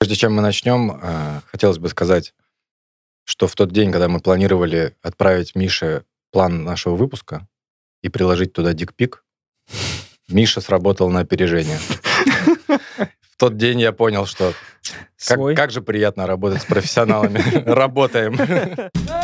Прежде чем мы начнем, э, хотелось бы сказать, что в тот день, когда мы планировали отправить Мише план нашего выпуска и приложить туда дикпик, Миша сработал на опережение. В тот день я понял, что как, как же приятно работать с профессионалами. Работаем.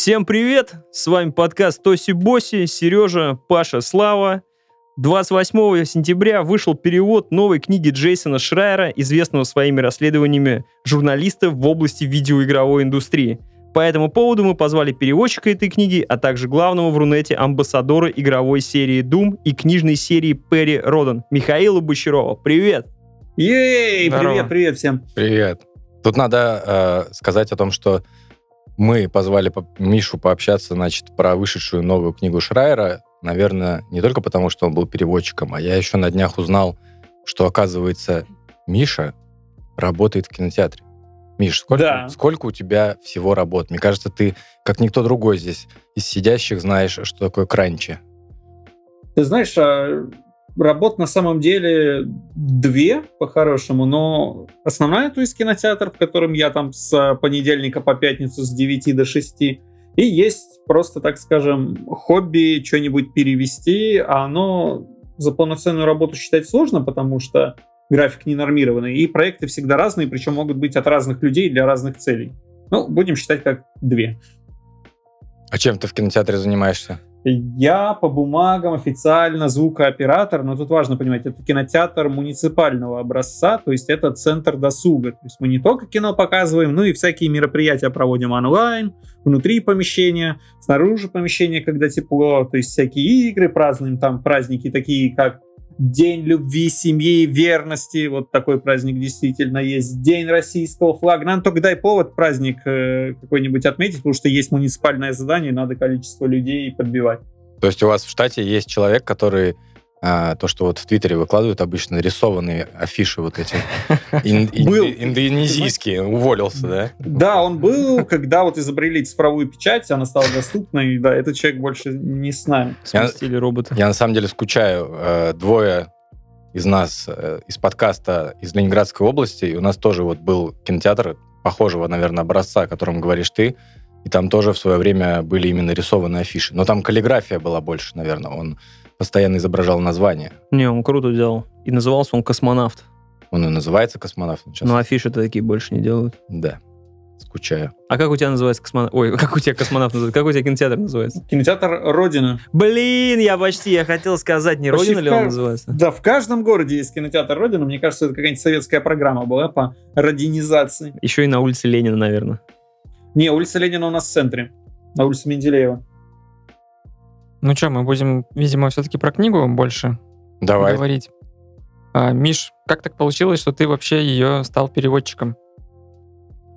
Всем привет! С вами подкаст Тоси Боси, Сережа, Паша, Слава. 28 сентября вышел перевод новой книги Джейсона Шрайера, известного своими расследованиями журналиста в области видеоигровой индустрии. По этому поводу мы позвали переводчика этой книги, а также главного в Рунете амбассадора игровой серии Doom и книжной серии Перри Родан, Михаила Бочарова. Привет! Ей! Привет, привет всем! Привет! Тут надо э, сказать о том, что мы позвали Мишу пообщаться, значит, про вышедшую новую книгу Шрайера, наверное, не только потому, что он был переводчиком, а я еще на днях узнал, что, оказывается, Миша работает в кинотеатре. Миш, сколько, да. сколько у тебя всего работ? Мне кажется, ты, как никто другой здесь из сидящих, знаешь, что такое кранчи. Ты знаешь, а Работ на самом деле две, по-хорошему, но основная, то есть кинотеатр, в котором я там с понедельника по пятницу с 9 до 6, и есть просто, так скажем, хобби что-нибудь перевести, а оно за полноценную работу считать сложно, потому что график ненормированный, и проекты всегда разные, причем могут быть от разных людей для разных целей. Ну, будем считать как две. А чем ты в кинотеатре занимаешься? Я по бумагам официально звукооператор, но тут важно понимать, это кинотеатр муниципального образца, то есть это центр досуга. То есть мы не только кино показываем, но и всякие мероприятия проводим онлайн, внутри помещения, снаружи помещения, когда тепло, то есть всякие игры празднуем, там праздники такие, как День любви, семьи, верности. Вот такой праздник действительно есть. День российского флага. Нам только дай повод праздник э, какой-нибудь отметить, потому что есть муниципальное задание, надо количество людей подбивать. То есть у вас в штате есть человек, который а, то, что вот в Твиттере выкладывают обычно нарисованные афиши вот эти был. индонезийские, уволился, да? Да, он был, когда вот изобрели цифровую печать, она стала доступной, да, этот человек больше не с нами. Сместили робота. Я на самом деле скучаю. Э, двое из нас э, из подкаста из Ленинградской области, и у нас тоже вот был кинотеатр похожего, наверное, образца, о котором говоришь ты, и там тоже в свое время были именно рисованные афиши. Но там каллиграфия была больше, наверное. Он постоянно изображал название. Не, он круто взял. И назывался он «Космонавт». Он и называется «Космонавт». Сейчас... Ну, афиши-то такие больше не делают. Да. Скучаю. А как у тебя называется космонавт? Ой, как у тебя космонавт называется? Как у тебя кинотеатр называется? Кинотеатр Родина. Блин, я почти, я хотел сказать, не почти Родина ли он называется? Да, в каждом городе есть кинотеатр Родина. Мне кажется, это какая-нибудь советская программа была по родинизации. Еще и на улице Ленина, наверное. Не, улица Ленина у нас в центре. На улице Менделеева. Ну что, мы будем, видимо, все-таки про книгу больше Давай. говорить. А, Миш, как так получилось, что ты вообще ее стал переводчиком?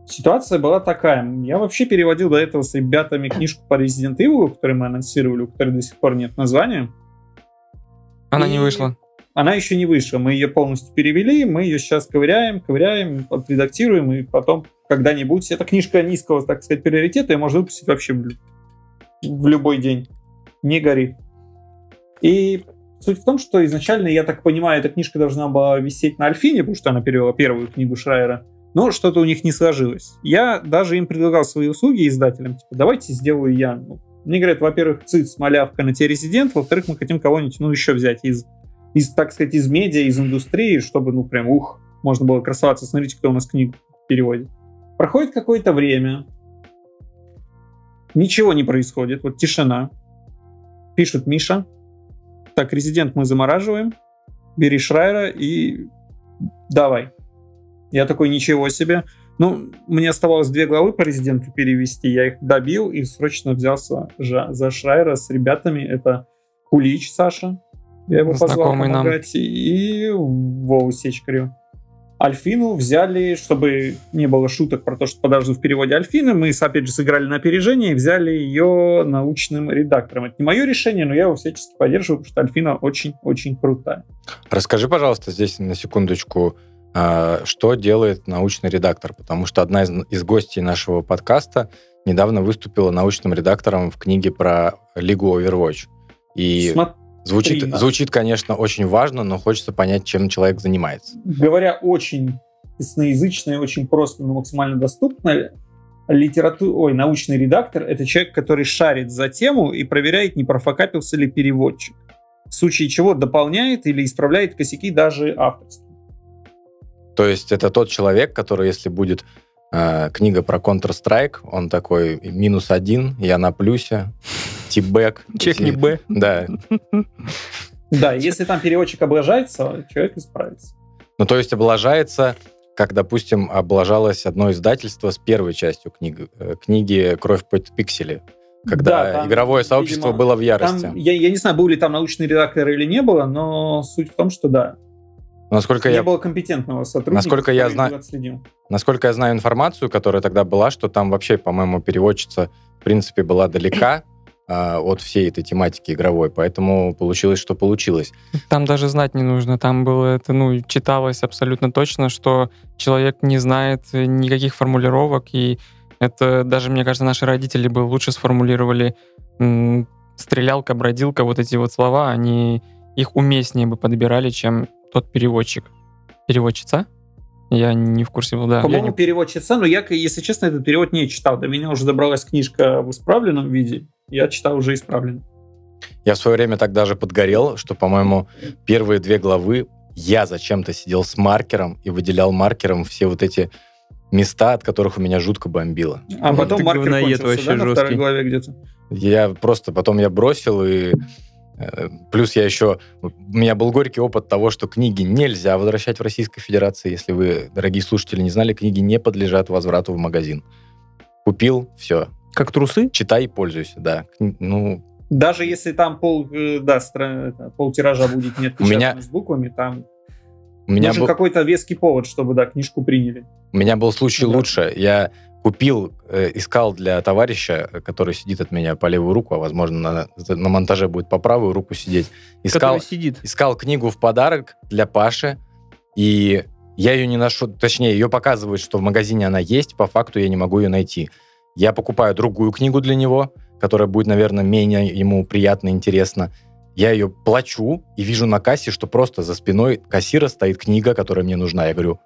Ситуация была такая. Я вообще переводил до этого с ребятами книжку по Resident Evil, которую мы анонсировали, у которой до сих пор нет названия. Она и... не вышла. Она еще не вышла. Мы ее полностью перевели, мы ее сейчас ковыряем, ковыряем, отредактируем, и потом когда-нибудь... Эта книжка низкого, так сказать, приоритета, ее можно выпустить вообще в, в любой день не горит. И суть в том, что изначально, я так понимаю, эта книжка должна была висеть на Альфине, потому что она перевела первую книгу Шрайера, но что-то у них не сложилось. Я даже им предлагал свои услуги издателям, типа, давайте сделаю я. Ну, мне говорят, во-первых, циц, малявка на те резидент, во-вторых, мы хотим кого-нибудь, ну, еще взять из, из, так сказать, из медиа, из индустрии, чтобы, ну, прям, ух, можно было красоваться, смотрите, кто у нас книгу переводит. Проходит какое-то время, ничего не происходит, вот тишина. Пишет Миша. Так, резидент мы замораживаем. Бери Шрайера и давай. Я такой, ничего себе. Ну, мне оставалось две главы по резиденту перевести. Я их добил и срочно взялся за Шрайера с ребятами. Это Кулич Саша. Я его Знакомый позвал помогать. Нам. И Вову Сечкарю. Альфину взяли, чтобы не было шуток про то, что подожду в переводе Альфины, мы, опять же, сыграли на опережение и взяли ее научным редактором. Это не мое решение, но я его всячески поддерживаю, потому что Альфина очень-очень крутая. Расскажи, пожалуйста, здесь на секундочку, а, что делает научный редактор, потому что одна из, из гостей нашего подкаста недавно выступила научным редактором в книге про Лигу Overwatch. И Смотри, звучит, да. звучит, конечно, очень важно, но хочется понять, чем человек занимается. говоря очень ясноязычно и очень просто, но максимально доступно, литература, ой, научный редактор — это человек, который шарит за тему и проверяет, не профокапился ли переводчик. В случае чего дополняет или исправляет косяки даже авторские. То есть это тот человек, который, если будет э, книга про Counter-Strike, он такой минус один, я на плюсе, тибэк. Чекни Б. Да. Да, если там переводчик облажается, человек исправится. Ну, то есть облажается, как, допустим, облажалось одно издательство с первой частью книги, э, книги «Кровь под пиксели», когда Да, там, игровое сообщество видимо, было в ярости. Там, я, я не знаю, был ли там научный редактор или не было, но суть в том, что да. Насколько не я, было компетентного сотрудника, Насколько я знаю- насколько я знаю информацию, которая тогда была, что там вообще, по-моему, переводчица, в принципе, была далека от всей этой тематики игровой, поэтому получилось, что получилось. Там даже знать не нужно. Там было это, ну, читалось абсолютно точно, что человек не знает никаких формулировок, и это даже, мне кажется, наши родители бы лучше сформулировали м, стрелялка, бродилка, вот эти вот слова, они их уместнее бы подбирали, чем тот переводчик. Переводчица? Я не в курсе был, да. По-моему, не- переводчица, но я, если честно, этот перевод не читал. До меня уже добралась книжка в исправленном виде. Я читал уже исправленно. Я в свое время так даже подгорел, что, по-моему, первые две главы я зачем-то сидел с маркером и выделял маркером все вот эти места, от которых у меня жутко бомбило. А Ну, потом ты маркер кончился, вообще да, на жесткий. второй главе где-то? Я просто потом я бросил и э, плюс я еще у меня был горький опыт того, что книги нельзя возвращать в Российской Федерации, если вы, дорогие слушатели, не знали, книги не подлежат возврату в магазин. Купил, все, Как трусы? читай и пользуйся, да. Ну, Даже если там пол, э, да, стра- это, пол тиража будет не У меня- отпечатано с буквами, там у меня нужен был, какой-то веский повод, чтобы, да, книжку приняли. у меня был случай Да. лучше. Я купил, э, искал для товарища, который сидит от меня по левую руку, а возможно на, на монтаже будет по правую руку сидеть. Искал, Который сидит. искал книгу в подарок для Паши, и я ее не нашел, точнее, ее показывают, что в магазине она есть, по факту я не могу ее найти. Я покупаю другую книгу для него, которая будет, наверное, менее ему приятно, интересно. Я ее плачу и вижу на кассе, что просто за спиной кассира стоит книга, которая мне нужна. Я говорю,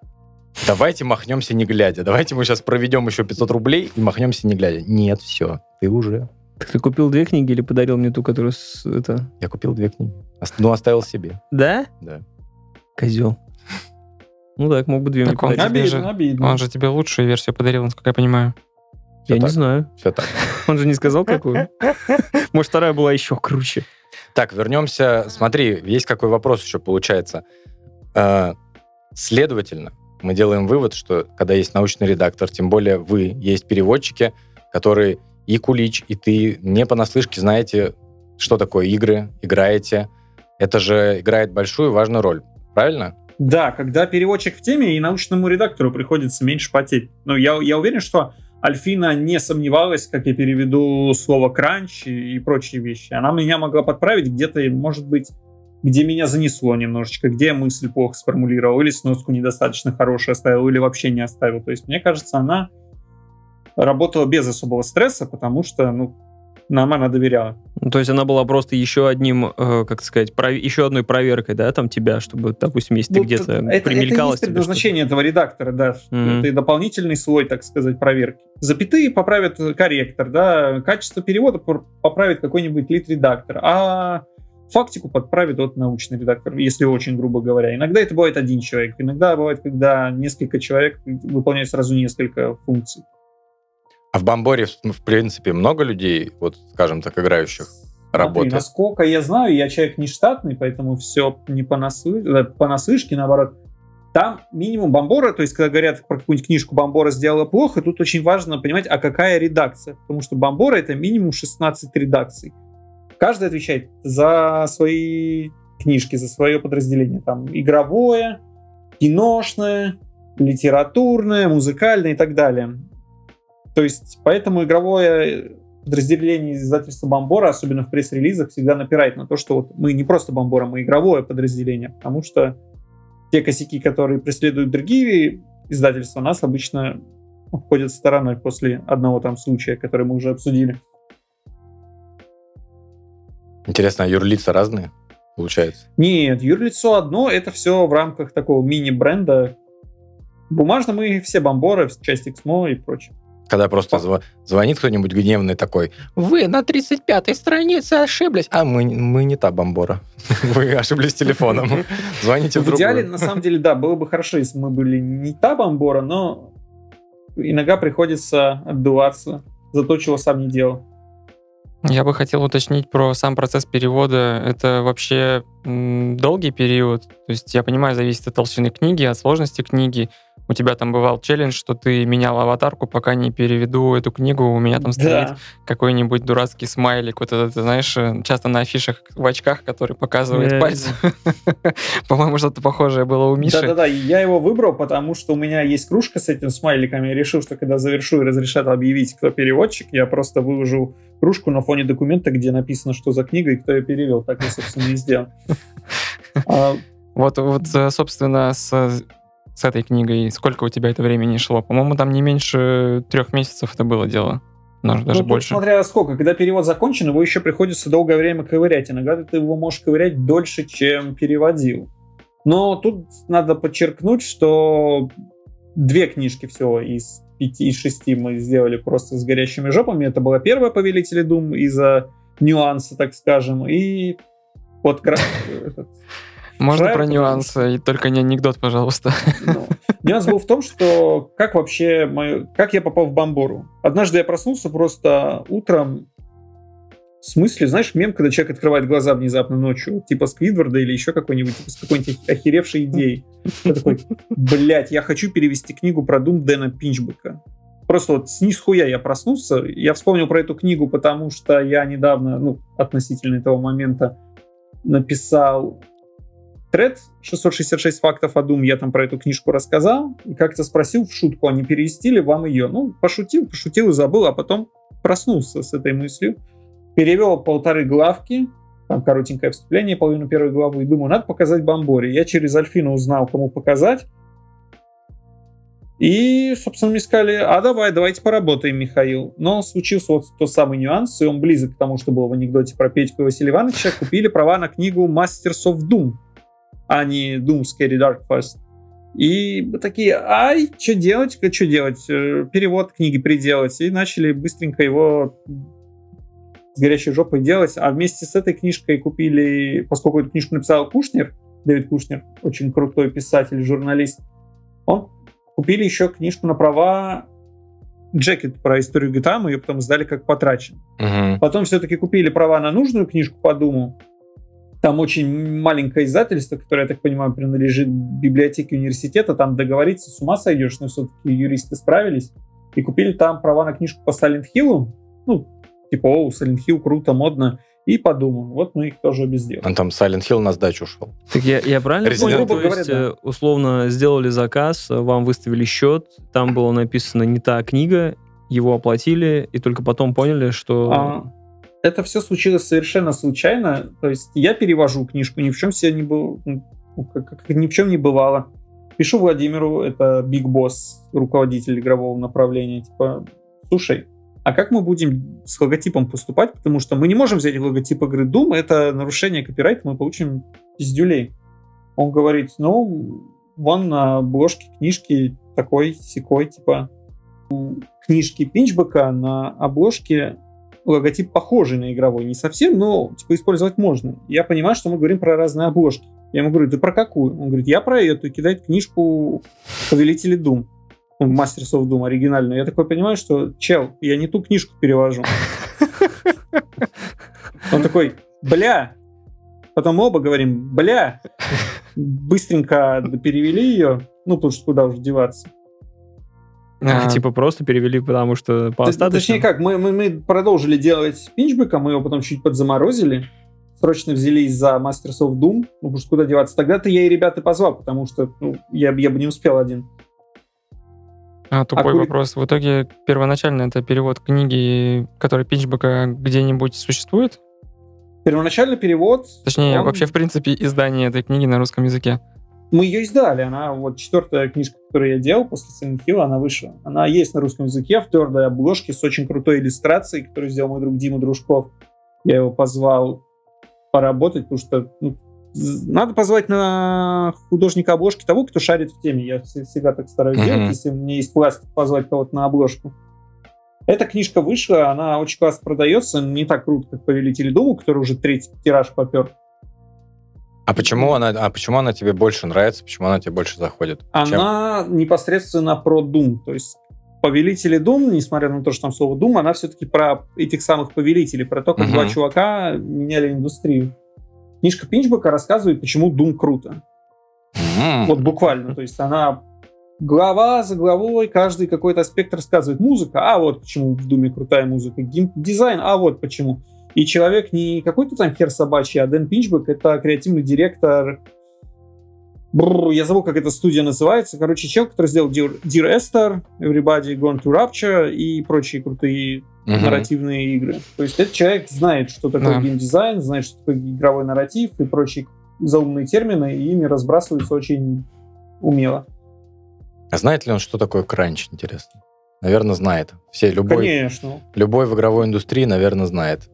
давайте махнемся не глядя. Давайте мы сейчас проведем еще 500 рублей и махнемся не глядя. Нет, все, ты уже. Так ты купил две книги или подарил мне ту, которую с, это... Я купил две книги. Ну, оставил себе. Да? Да. Козел. Ну так, мог бы две мне Так он Обидно, обидно. Он же тебе лучшую версию подарил, насколько я понимаю. Я Всё не так. знаю. Все так. Он же не сказал, какую. Может, вторая была еще круче. Так, вернемся. Смотри, есть какой вопрос еще получается. Э, Следовательно, мы делаем вывод, что когда есть научный редактор, тем более вы, есть переводчики, которые и Кулич, и ты не понаслышке знаете, что такое игры, играете. Это же играет большую важную роль. Правильно? Да, когда переводчик в теме, и научному редактору приходится меньше потеть. Ну, я, я уверен, что Альфина не сомневалась, как я переведу слово кранч и, прочие вещи. Она меня могла подправить где-то, может быть, где меня занесло немножечко, где я мысль плохо сформулировал, или сноску недостаточно хорошую оставил, или вообще не оставил. То есть, мне кажется, она работала без особого стресса, потому что, ну, нам она доверяла. Ну, То есть она была просто еще одним, э, как сказать, пров- еще одной проверкой, да, там тебя, чтобы, допустим, если ты Ну, где-то это, это есть тебе предназначение этого редактора, да. Мгм. Это дополнительный слой, так сказать, проверки. Запятые поправит корректор, да, качество перевода поправит какой-нибудь лид-редактор, а фактику подправит вот научный редактор, если очень грубо говоря. Иногда это бывает один человек, иногда бывает, когда несколько человек выполняют сразу несколько функций. А в Бамборе, в в принципе, много людей, вот, скажем так, играющих, работает? насколько я знаю, я человек не штатный, поэтому все не понаслы- э, понаслышке, наоборот. Там минимум Бомбора, то есть когда говорят про какую-нибудь книжку Бомбора сделала плохо, тут очень важно понимать, а какая редакция. Потому что Бомбора это минимум 16 редакций. Каждый отвечает за свои книжки, за свое подразделение. Там игровое, киношное, литературное, музыкальное и так далее. То есть, поэтому игровое подразделение издательства Бомбора, особенно в пресс-релизах, всегда напирает на то, что вот мы не просто Бомбора, мы игровое подразделение, потому что те косяки, которые преследуют другие издательства, нас обычно обходят стороной после одного там случая, который мы уже обсудили. Интересно, а юрлица разные, получается? Нет, юрлицо одно, это все в рамках такого мини-бренда. Бумажно мы все бомборы, часть XMO и прочее. Когда просто зв- звонит кто-нибудь гневный такой, вы на 35-й странице ошиблись. А мы, мы не та бомбора. Вы ошиблись телефоном. Звоните в В идеале, другую. на самом деле, да, было бы хорошо, если мы были не та бомбора, но иногда приходится отдуваться за то, чего сам не делал. Я бы хотел уточнить про сам процесс перевода. Это вообще долгий период? То есть я понимаю, зависит от толщины книги, от сложности книги. У тебя там бывал челлендж, что ты менял аватарку, пока не переведу эту книгу, у меня там стоит Да. какой-нибудь дурацкий смайлик, вот этот, ты знаешь, э, часто на афишах в очках, который показывает Да, пальцем. По-моему, что-то похожее было у Миши. Да-да-да, я его выбрал, потому что у меня есть кружка с этим смайликом. Я решил, что когда завершу и разрешат объявить, кто переводчик, я просто выложу кружку на фоне документа, где написано, что за книга и кто ее перевел. Так я, собственно, и сделал. А, Вот, вот, э, собственно, с, с этой книгой сколько у тебя это времени шло? По-моему, там не меньше трех месяцев это было дело. Может, даже ну, больше. смотря сколько. Когда перевод закончен, его еще приходится долгое время ковырять. Иногда ты его можешь ковырять дольше, чем переводил. Но тут надо подчеркнуть, что две книжки всего из пяти, из шести мы сделали просто с горящими жопами. Это была первая «Повелители Дум» из-за нюанса, так скажем. И вот этот, Можно про потому нюансы, и только не анекдот, пожалуйста. Ну, Нюанс был в том, что как вообще мою- как я попал в Бомбору. Однажды я проснулся просто утром. В смысле, знаешь, мем, когда человек открывает глаза внезапно ночью, типа Сквидварда или еще какой-нибудь, типа с какой-нибудь охеревшей идеей. Я такой, блядь, я хочу перевести книгу про Дум Дэна Пинчбека. Просто вот с хуя я проснулся. Я вспомнил про эту книгу, потому что я недавно, ну, относительно этого момента, написал тред 666 фактов о Doom, я там про эту книжку рассказал, и как-то спросил в шутку, а не перевести вам ее? Ну, пошутил, пошутил и забыл, а потом проснулся с этой мыслью, перевел полторы главки, там коротенькое вступление, половину первой главы, и думаю, надо показать Бомборе. Я через Альфину узнал, кому показать, и, собственно, мне сказали, а давай, давайте поработаем, Михаил. Но случился вот тот самый нюанс, и он близок к тому, что было в анекдоте про Петьку и Василия Ивановича. Купили права на книгу Masters of Doom, а не Doom Scary Dark Fast. И мы такие, ай, что делать, что делать? Э, Перевод книги приделать. И начали быстренько его с горящей жопой делать. А вместе с этой книжкой купили, поскольку эту книжку написал Кушнер, Дэвид Кушнер, очень крутой писатель, журналист, он купили еще книжку на права Джекет про историю GTA, мы ее потом сдали как потрачен. Мгм. Потом все-таки купили права на нужную книжку по Думу. Там очень маленькое издательство, которое, я так понимаю, принадлежит библиотеке университета. Там договориться с ума сойдешь, но все-таки юристы справились. И купили там права на книжку по Silent Hill. Ну, типа, о, Silent Hill круто, модно. И по Думу. Вот мы их тоже обе сделали. Он там Silent Hill на сдачу ушел. Так я, я правильно понял? Evil. То Грубо есть, говоря, э, условно, сделали заказ, вам выставили счет, там было написано не та книга, его оплатили, и только потом поняли, что... А, это все случилось совершенно случайно. То есть я перевожу книжку, ни в чем себе не был, ну, как, как ни в чем не бывало. Пишу Владимиру, это Big Boss, руководитель игрового направления, типа, слушай, а как мы будем с логотипом поступать? Потому что мы не можем взять логотип игры Doom, это нарушение копирайта, мы получим пиздюлей. Он говорит, ну, вон на обложке книжки такой секой, типа, книжки Пинчбека на обложке логотип похожий на игровой. Не совсем, но типа использовать можно. Я понимаю, что мы говорим про разные обложки. Я ему говорю, ты про какую? Он говорит, я про эту. Кидает книжку Повелители Дум. Ну, Masters of Doom оригинальную. Я такой понимаю, что, чел, я не ту книжку перевожу. Он такой, бля. Потом оба говорим, бля. Быстренько перевели ее. Ну, потому что куда уже деваться. А, Типа просто перевели, потому что по остаточному. Точнее как, мы, мы, мы продолжили делать пинчбека, мы его потом чуть подзаморозили, срочно взялись за Masters of Doom, ну потому что куда деваться. Тогда-то я и ребята позвал, потому что ну, я, я бы не успел один. А тупой кури- вопрос. В итоге первоначально это перевод книги, который Пинчбека где-нибудь существует? Первоначальный перевод... Точнее, он- вообще, в принципе, издание этой книги на русском языке. Мы ее издали. Она вот четвертая книжка, которую я делал после Silent Hill, она вышла. Она есть на русском языке в твердой обложке с очень крутой иллюстрацией, которую сделал мой друг Дима Дружков. Я его позвал поработать, потому что ну, надо позвать на художника обложки того, кто шарит в теме. Я вс- всегда так стараюсь Мгм. делать, если меня есть власть позвать кого-то на обложку. Эта книжка вышла, она очень классно продается, не так круто, как «Повелители Дума», который уже третий тираж попер. А почему она, а почему она тебе больше нравится? Почему она тебе больше заходит? Чем? Она непосредственно про Doom. То есть повелители Doom, несмотря на то, что там слово Doom, она все-таки про этих самых повелителей, про то, как Мгм. два чувака меняли индустрию. Книжка Пинчбека рассказывает, почему Doom круто. М. Вот буквально. То есть она глава за главой, каждый какой-то аспект рассказывает. Музыка, а вот почему в Думе крутая музыка. Геймдизайн, а вот почему. И человек не какой-то там хер собачий, а Дэн Пинчбек — это креативный директор Бррр, я забыл, как эта студия называется. Короче, чел, который сделал Dear, Dear Esther, Everybody Gone to Rapture и прочие крутые Мгм. нарративные игры. То есть этот человек знает, что такое Да. геймдизайн, знает, что такое игровой нарратив и прочие заумные термины, и ими разбрасывается очень умело. А знает ли он, что такое кранч, интересно? Наверное, знает. Все, любой, Конечно. любой в игровой индустрии, наверное, знает.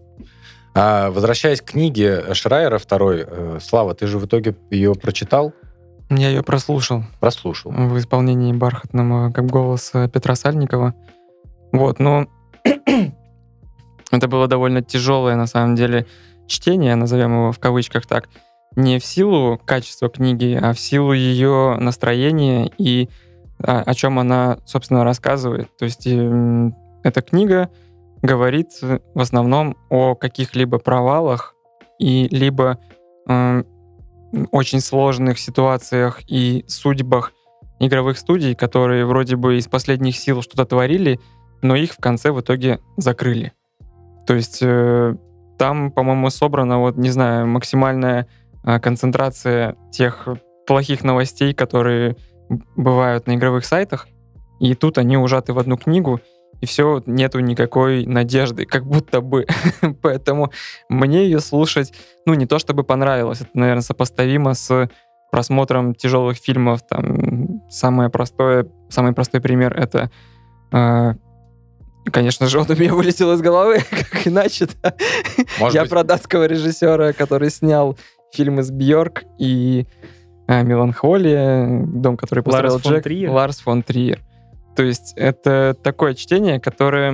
А, возвращаясь к книге Шрайера второй, э, Слава, ты же в итоге ее прочитал, Я ее прослушал прослушал. в исполнении бархатного как голоса Петра Сальникова. Вот, но это было довольно тяжелое, на самом деле, чтение, назовем его в кавычках так, не в силу качества книги, а в силу ее настроения и а, о чем она, собственно, рассказывает. То есть эм, эта книга говорит э, в основном о каких-либо провалах и либо эм, очень сложных ситуациях и судьбах игровых студий, которые вроде бы из последних сил что-то творили, но их в конце в итоге закрыли. То есть э, там, по-моему, собрана, вот, не знаю, максимальная э, концентрация тех плохих новостей, которые бывают на игровых сайтах, и тут они ужаты в одну книгу, и все, нету никакой надежды, как будто бы. Поэтому мне ее слушать, ну, не то чтобы понравилось, это, наверное, сопоставимо с просмотром тяжелых фильмов. Там самое простое, самый простой пример это, э, конечно же, он у меня вылетел из головы, как иначе. Может Я быть, про датского режиссера, который снял фильмы с Бьорк и э, Меланхолия, дом, который построил Ларс фон Джек, Триер? Ларс фон Триер. То есть это такое чтение, которое,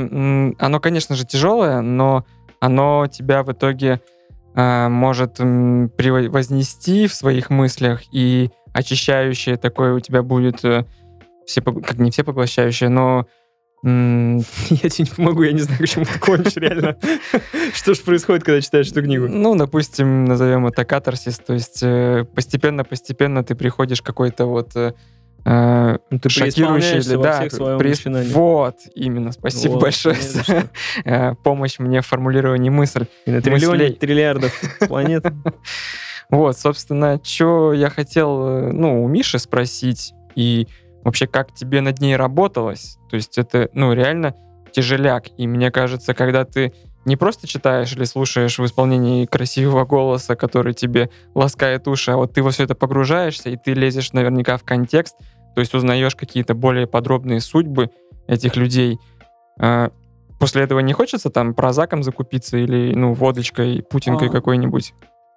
оно, конечно же, тяжелое, но оно тебя в итоге э, может вознести в своих мыслях и очищающее такое у тебя будет, э, все, как не все поглощающее, но Я тебе не помогу, я не знаю, к чему ты кончишь, реально. Что же происходит, когда читаешь эту книгу? Ну, допустим, назовем это катарсис, то есть э, постепенно-постепенно ты приходишь к какой-то вот э, Ну, ты преисполняешься во да, всех своем начинании. Вот, именно, спасибо Вот, большое за э, помощь мне в формулировании мысль. И на триллионе триллиардов планет. Вот, собственно, что я хотел, э, ну, у Миши спросить, и вообще, как тебе над ней работалось? То есть это, ну, реально тяжеляк. И мне кажется, когда ты не просто читаешь или слушаешь в исполнении красивого голоса, который тебе ласкает уши, а вот ты во все это погружаешься, и ты лезешь наверняка в контекст, то есть узнаешь какие-то более подробные судьбы этих людей. А, После этого не хочется там прозаком закупиться или, ну, водочкой, путинкой А. какой-нибудь?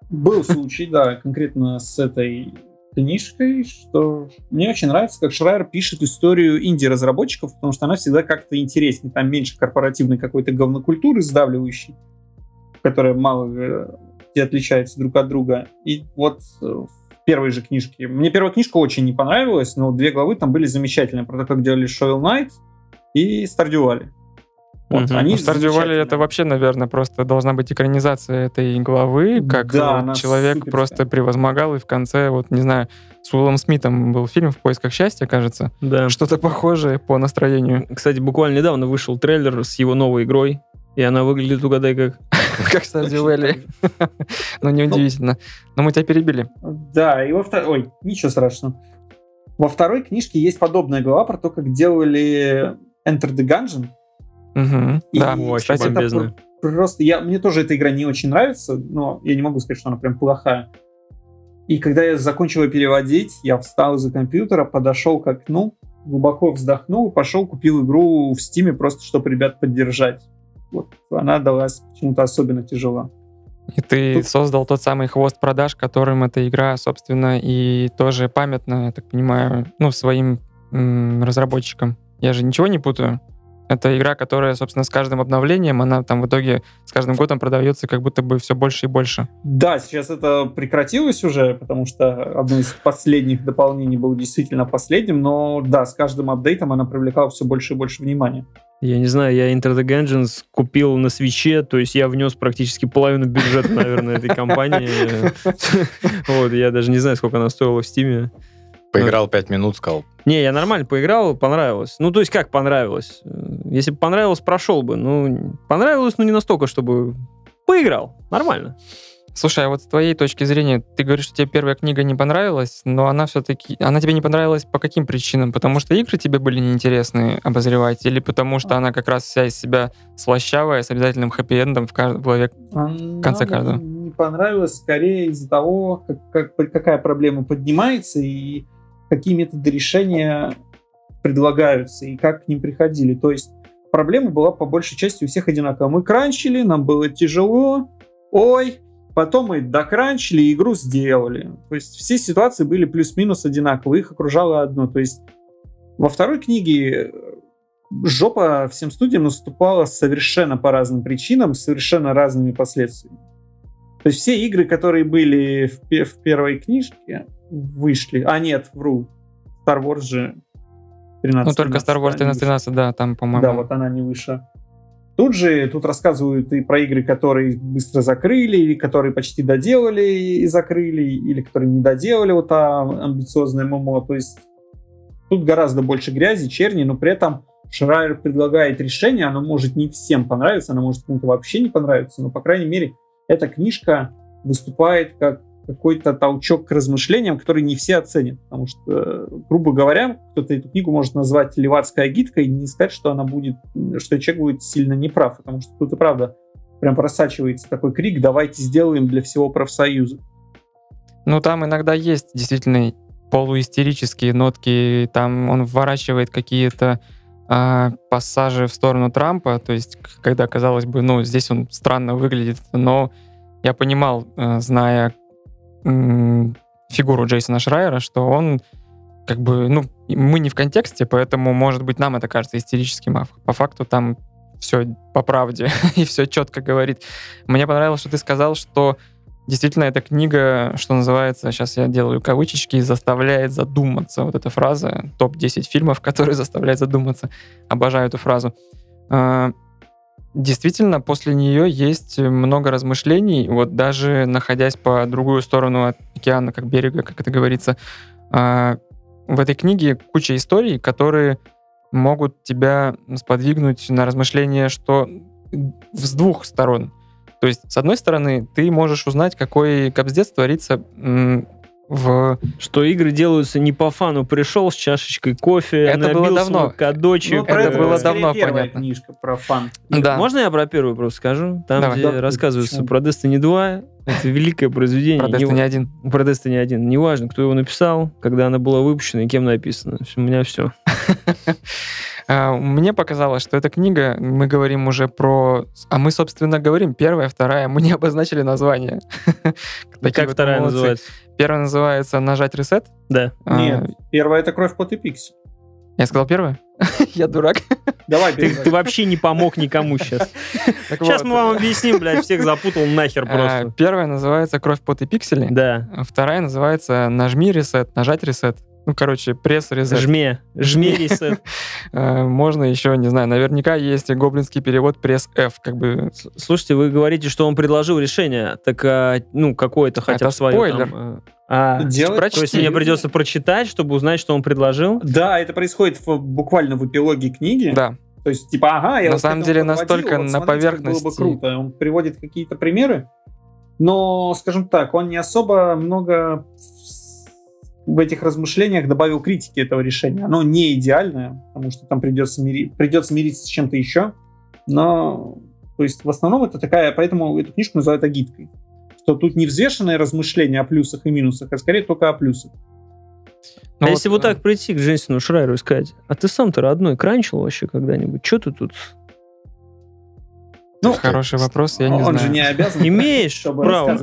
Был случай, да, конкретно с этой книжкой, что мне очень нравится, как Шрайер пишет историю инди-разработчиков, потому что она всегда как-то интереснее. Там меньше корпоративной какой-то говнокультуры сдавливающей, которая мало э, где отличается друг от друга. И вот э, в первой же книжке... Мне первая книжка очень не понравилась, но две главы там были замечательные. Про то, как делали Shovel Knight и Valley. Вот, Мгм. они Ну, Stardew Valley замечательные. это вообще, наверное, просто должна быть экранизация этой главы, как Да, она человек суперская. просто превозмогал, и в конце, вот, не знаю, с Уиллом Смитом был фильм «В поисках счастья», кажется. Да. Что-то похожее по настроению. Кстати, буквально недавно вышел трейлер с его новой игрой, и она выглядит, угадай как. Как Stardew Valley. Ну, неудивительно. Но мы тебя перебили. Да, и во второй... Ой, ничего страшного. Во второй книжке есть подобная глава про то, как делали Enter the Gungeon. Мгм. И, Да, Очень кстати, бомбезно. пр- просто я, мне тоже эта игра не очень нравится, но я не могу сказать, что она прям плохая. И когда я закончил ее переводить, я встал из-за компьютера, подошел к окну, глубоко вздохнул и пошел купил игру в Стиме просто, чтобы ребят поддержать. Вот она далась почему-то особенно тяжело. И ты Тут- создал тот самый хвост продаж, которым эта игра, собственно, и тоже памятна, я так понимаю, ну, своим м, разработчикам. Я же ничего не путаю. Это игра, которая, собственно, с каждым обновлением, она там в итоге с каждым годом продается как будто бы все больше и больше. Да, сейчас это прекратилось уже, потому что одно из последних дополнений было действительно последним, но да, с каждым апдейтом она привлекала все больше и больше внимания. Я не знаю, я Enter the Gungeons купил на свече, то есть я внес практически половину бюджета, наверное, этой компании. Вот, я даже не знаю, сколько она стоила в Стиме. Поиграл пять минут, сказал, Не, я нормально поиграл, понравилось. Ну, то есть как понравилось? Если бы понравилось, прошел бы. Ну, понравилось, но не настолько, чтобы... Поиграл. Нормально. Слушай, а вот с твоей точки зрения, ты говоришь, что тебе первая книга не понравилась, но она все-таки, она тебе не понравилась по каким причинам? Потому что игры тебе были неинтересны обозревать, или потому что она как раз вся из себя слащавая, с обязательным хэппи-эндом в каждой главе? В конце каждого. Не понравилось скорее из-за того, как, как- какая проблема поднимается и какие методы решения предлагаются и как к ним приходили. То есть проблема была по большей части у всех одинаковая. Мы кранчили, нам было тяжело, ой, потом мы докранчили, игру сделали. То есть все ситуации были плюс-минус одинаковые, их окружало одно. То есть во второй книге э, жопа всем студиям наступала совершенно по разным причинам, совершенно разными последствиями. То есть все игры, которые были в, в первой книжке, вышли. А нет, вру. Star Wars же 13 Ну, только Star Wars 1313, да, там, по-моему. Да, вот она не вышла. Тут же, тут рассказывают и про игры, которые быстро закрыли, или которые почти доделали и закрыли, или которые не доделали, вот та амбициозная ММО. То есть тут гораздо больше грязи, черни, но при этом Шрайер предлагает решение, оно может не всем понравиться, оно может кому-то вообще не понравиться, но, по крайней мере, эта книжка выступает как какой-то толчок к размышлениям, который не все оценят. Потому что, э, грубо говоря, кто-то эту книгу может назвать левацкой агиткой и не сказать, что она будет, что человек будет сильно неправ. Потому что тут и правда прям просачивается такой крик «давайте сделаем для всего профсоюза». Ну, там иногда есть действительно полуистерические нотки, там он вворачивает какие-то а, пассажи в сторону Трампа, то есть когда, казалось бы, ну, здесь он странно выглядит, но я понимал, э, зная фигуру Джейсона Шрайера, что он как бы, ну, мы не в контексте, поэтому, может быть, нам это кажется истерическим, а по факту там все по правде и все четко говорит. Мне понравилось, что ты сказал, что действительно эта книга, что называется, сейчас я делаю кавычечки, заставляет задуматься. Вот эта фраза, топ-10 фильмов, которые заставляют задуматься. Обожаю эту фразу. Действительно, после нее есть много размышлений. Вот даже находясь по другую сторону океана, как берега, как это говорится, а, в этой книге куча историй, которые могут тебя сподвигнуть на размышления, что с двух сторон. То есть, с одной стороны, ты можешь узнать, какой капздец творится в... Что игры делаются не по фану. Пришел с чашечкой кофе, Это было набил давно. свой кадочек. Ну, это это было давно понятно. книжка про фан. Да. Можно я про первую просто скажу? Там, Давай. где Да, рассказывается почему? про Destiny 2. Это великое произведение. Про Не- Destiny 1. Про Destiny 1. Неважно, кто его написал, когда она была выпущена и кем написана. У меня все. А, Мне показалось, что эта книга, мы говорим уже про... А мы, собственно, говорим первая, вторая, мы не обозначили название. Как вот вторая называется? Первая называется «Нажать ресет». Да. А, Нет, первая это кровь, пот и пиксель. Я сказал первая? Я дурак. Давай, Ты, ты вообще не помог никому сейчас. Сейчас вот, мы вам объясним, блядь, всех запутал нахер а, просто. Первая называется «Кровь, пот и пиксели». Да. Вторая называется «Нажми ресет», «Нажать ресет». Ну, короче, пресс ресет. Жме. Жми ресет. Э, Можно еще, не знаю, наверняка есть гоблинский перевод пресс F, как бы Слушайте, вы говорите, что он предложил решение. Так, а, ну, какое-то хотя бы свое. спойлер. там, а, Делать прочти. то есть мне придется прочитать, чтобы узнать, что он предложил? Да, это происходит в- буквально в эпилоге книги. да. То есть, типа, ага, я На вот самом деле, подводил, настолько вот на смотрите, поверхности. Было бы круто. Он приводит какие-то примеры, но, скажем так, он не особо много в этих размышлениях добавил критики этого решения. Оно не идеальное, потому что там придется, мири... придется мириться с чем-то еще, но то есть в основном это такая, поэтому эту книжку называют агиткой. Что тут не взвешенное размышление о плюсах и минусах, а скорее только о плюсах. Ну, а вот, если вот так прийти к Джейсону Шрайеру и сказать, а ты сам-то родной кранчил вообще когда-нибудь? Что ты тут ну, хороший вопрос, я не он знаю. Он же не обязан. Имеешь право.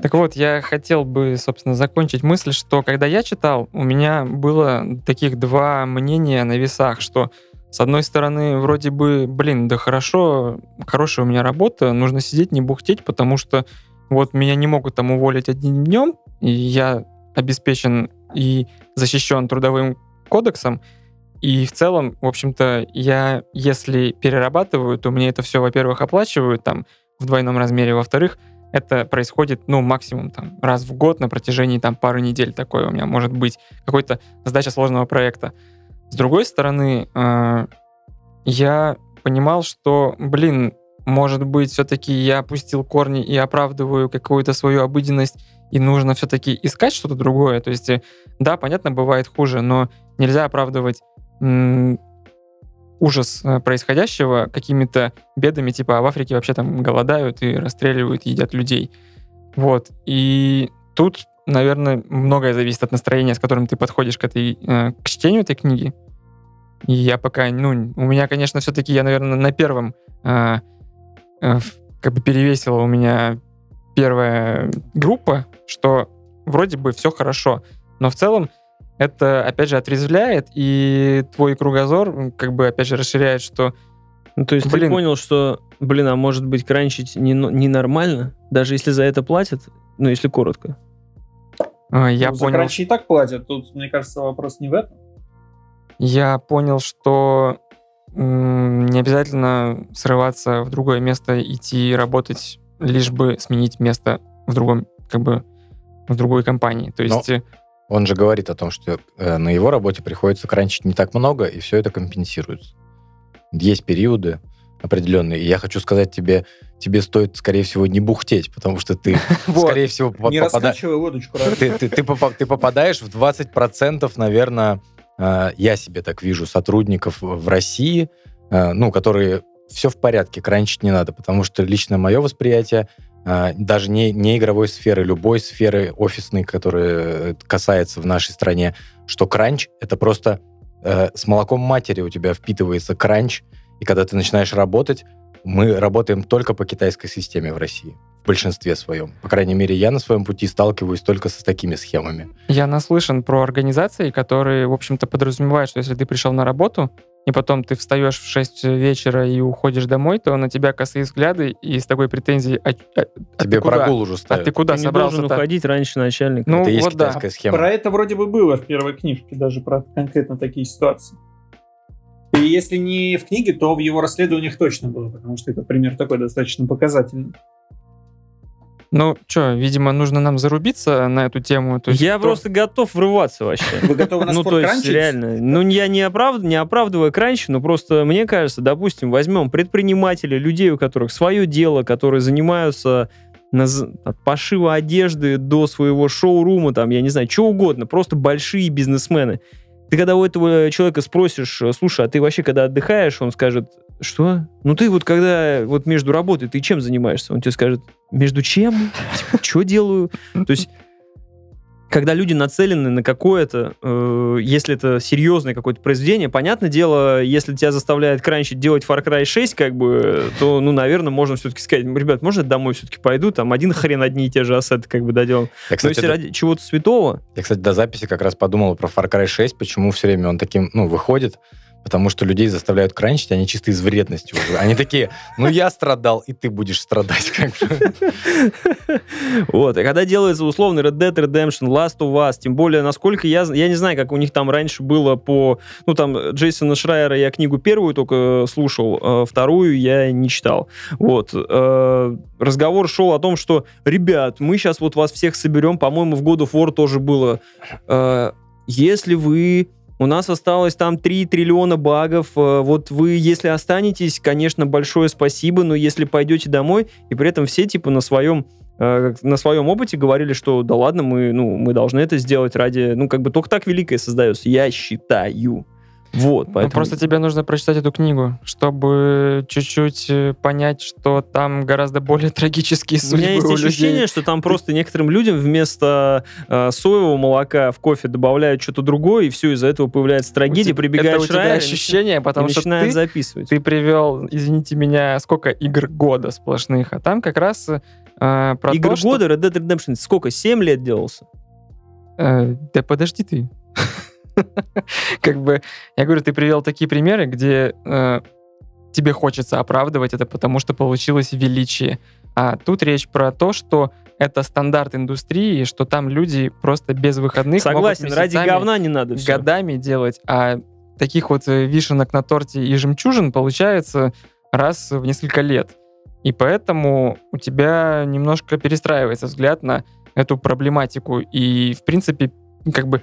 Так. Вот, я хотел бы, собственно, закончить мысль, что когда я читал, у меня было таких два мнения на весах, что с одной стороны, вроде бы, блин, да хорошо, хорошая у меня работа, нужно сидеть, не бухтеть, потому что вот меня не могут там уволить одним днем, и я обеспечен и защищен трудовым кодексом, и в целом, в общем-то, я, если перерабатываю, то мне это все, во-первых, оплачивают там в двойном размере, во-вторых, это происходит, ну, максимум там раз в год на протяжении там пары недель такое у меня может быть, какой-то задача сложного проекта. С другой стороны, э, я понимал, что, блин, может быть, все-таки я опустил корни и оправдываю какую-то свою обыденность, и нужно все-таки искать что-то другое. То есть, э, да, понятно, бывает хуже, но нельзя оправдывать ужас э, происходящего какими-то бедами, типа а в Африке вообще там голодают и расстреливают, едят людей. Вот. И тут, наверное, многое зависит от настроения, с которым ты подходишь к, этой, э, к чтению этой книги. И я пока, ну, у меня, конечно, все-таки я, наверное, на первом э, э, как бы перевесила у меня первая группа, что вроде бы все хорошо, но в целом это, опять же, отрезвляет, и твой кругозор, как бы, опять же, расширяет, что... Ну, то есть блин, ты понял, что, блин, а может быть, кранчить не, не нормально, даже если за это платят, ну, если коротко? А, я ну, понял... За и так платят, тут, мне кажется, вопрос не в этом. Я понял, что не обязательно срываться в другое место, идти работать, лишь бы сменить место в другом, как бы, в другой компании. То есть... Но он же говорит о том, что э, на его работе приходится кранчить не так много, и все это компенсируется. Есть периоды определенные, и я хочу сказать тебе, тебе стоит, скорее всего, не бухтеть, потому что ты, скорее всего, попадаешь... лодочку. Ты попадаешь в 20%, наверное, э, я себе так вижу, сотрудников в России, э, ну, которые все в порядке, кранчить не надо, потому что лично мое восприятие, даже не, не игровой сферы, любой сферы офисной, которая касается в нашей стране, что кранч — это просто э, с молоком матери у тебя впитывается кранч, и когда ты начинаешь работать, мы работаем только по китайской системе в России, в большинстве своем. По крайней мере, я на своем пути сталкиваюсь только с такими схемами. Я наслышан про организации, которые, в общем-то, подразумевают, что если ты пришел на работу, и потом ты встаешь в 6 вечера и уходишь домой, то на тебя косые взгляды и с такой претензией... А, а, Тебе прогул уже ставят. А ты куда ты собрался? Ты уходить раньше начальника. Ну, это вот есть китайская да. схема. Про это вроде бы было в первой книжке, даже про конкретно такие ситуации. И если не в книге, то в его расследованиях точно было, потому что это пример такой достаточно показательный. Ну, что, видимо, нужно нам зарубиться на эту тему. То есть я то... просто готов врываться вообще. Вы готовы на Ну, то есть, реально. Ну, я не, оправд... не оправдываю кранчи, но просто, мне кажется, допустим, возьмем предпринимателей, людей, у которых свое дело, которые занимаются от пошива одежды до своего шоурума, там, я не знаю, что угодно, просто большие бизнесмены. Ты когда у этого человека спросишь, слушай, а ты вообще когда отдыхаешь, он скажет, что? Ну ты вот когда вот между работой, ты чем занимаешься? Он тебе скажет, между чем? Типа, что делаю? То есть когда люди нацелены на какое-то, э, если это серьезное какое-то произведение, понятное дело, если тебя заставляет кранчить делать Far Cry 6, как бы, то, ну, наверное, можно все-таки сказать, ребят, можно я домой все-таки пойду, там один хрен одни и те же ассеты как бы доделал. Я, кстати, Но если ради чего-то святого... Я, кстати, до записи как раз подумал про Far Cry 6, почему все время он таким, ну, выходит, потому что людей заставляют кранчить, они чисто из вредности уже. Они такие, ну я страдал, и ты будешь страдать. Как. Вот, и когда делается условный Red Dead Redemption, Last of Us, тем более, насколько я... Я не знаю, как у них там раньше было по... Ну, там, Джейсона Шрайера я книгу первую только слушал, а вторую я не читал. Вот. Э, разговор шел о том, что, ребят, мы сейчас вот вас всех соберем, по-моему, в God of War тоже было. Э, если вы у нас осталось там 3 триллиона багов. Э, вот вы, если останетесь, конечно, большое спасибо, но если пойдете домой, и при этом все типа на своем э, на своем опыте говорили, что да ладно, мы, ну, мы должны это сделать ради, ну, как бы только так великое создается, я считаю. Вот, Ну, поэтому... просто тебе нужно прочитать эту книгу, чтобы чуть-чуть э, понять, что там гораздо более трагические У судьбы меня есть у ощущение, людей. что там просто некоторым людям вместо э, соевого молока в кофе добавляют что-то другое, и все, из-за этого появляется У трагедия, прибегает это у тебя ощущение, потому что начинает ты, записывать. ты привел, извините меня, сколько игр года сплошных, а там как раз э, про Игр то, что- года Red Dead Redemption сколько? 7 лет делался? Э, да подожди ты. Как бы, я говорю, ты привел такие примеры, где э, тебе хочется оправдывать это, потому что получилось величие. А тут речь про то, что это стандарт индустрии, что там люди просто без выходных Согласен, могут ради говна не надо все. годами делать, а таких вот э, вишенок на торте и жемчужин получается раз в несколько лет. И поэтому у тебя немножко перестраивается взгляд на эту проблематику. И, в принципе, как бы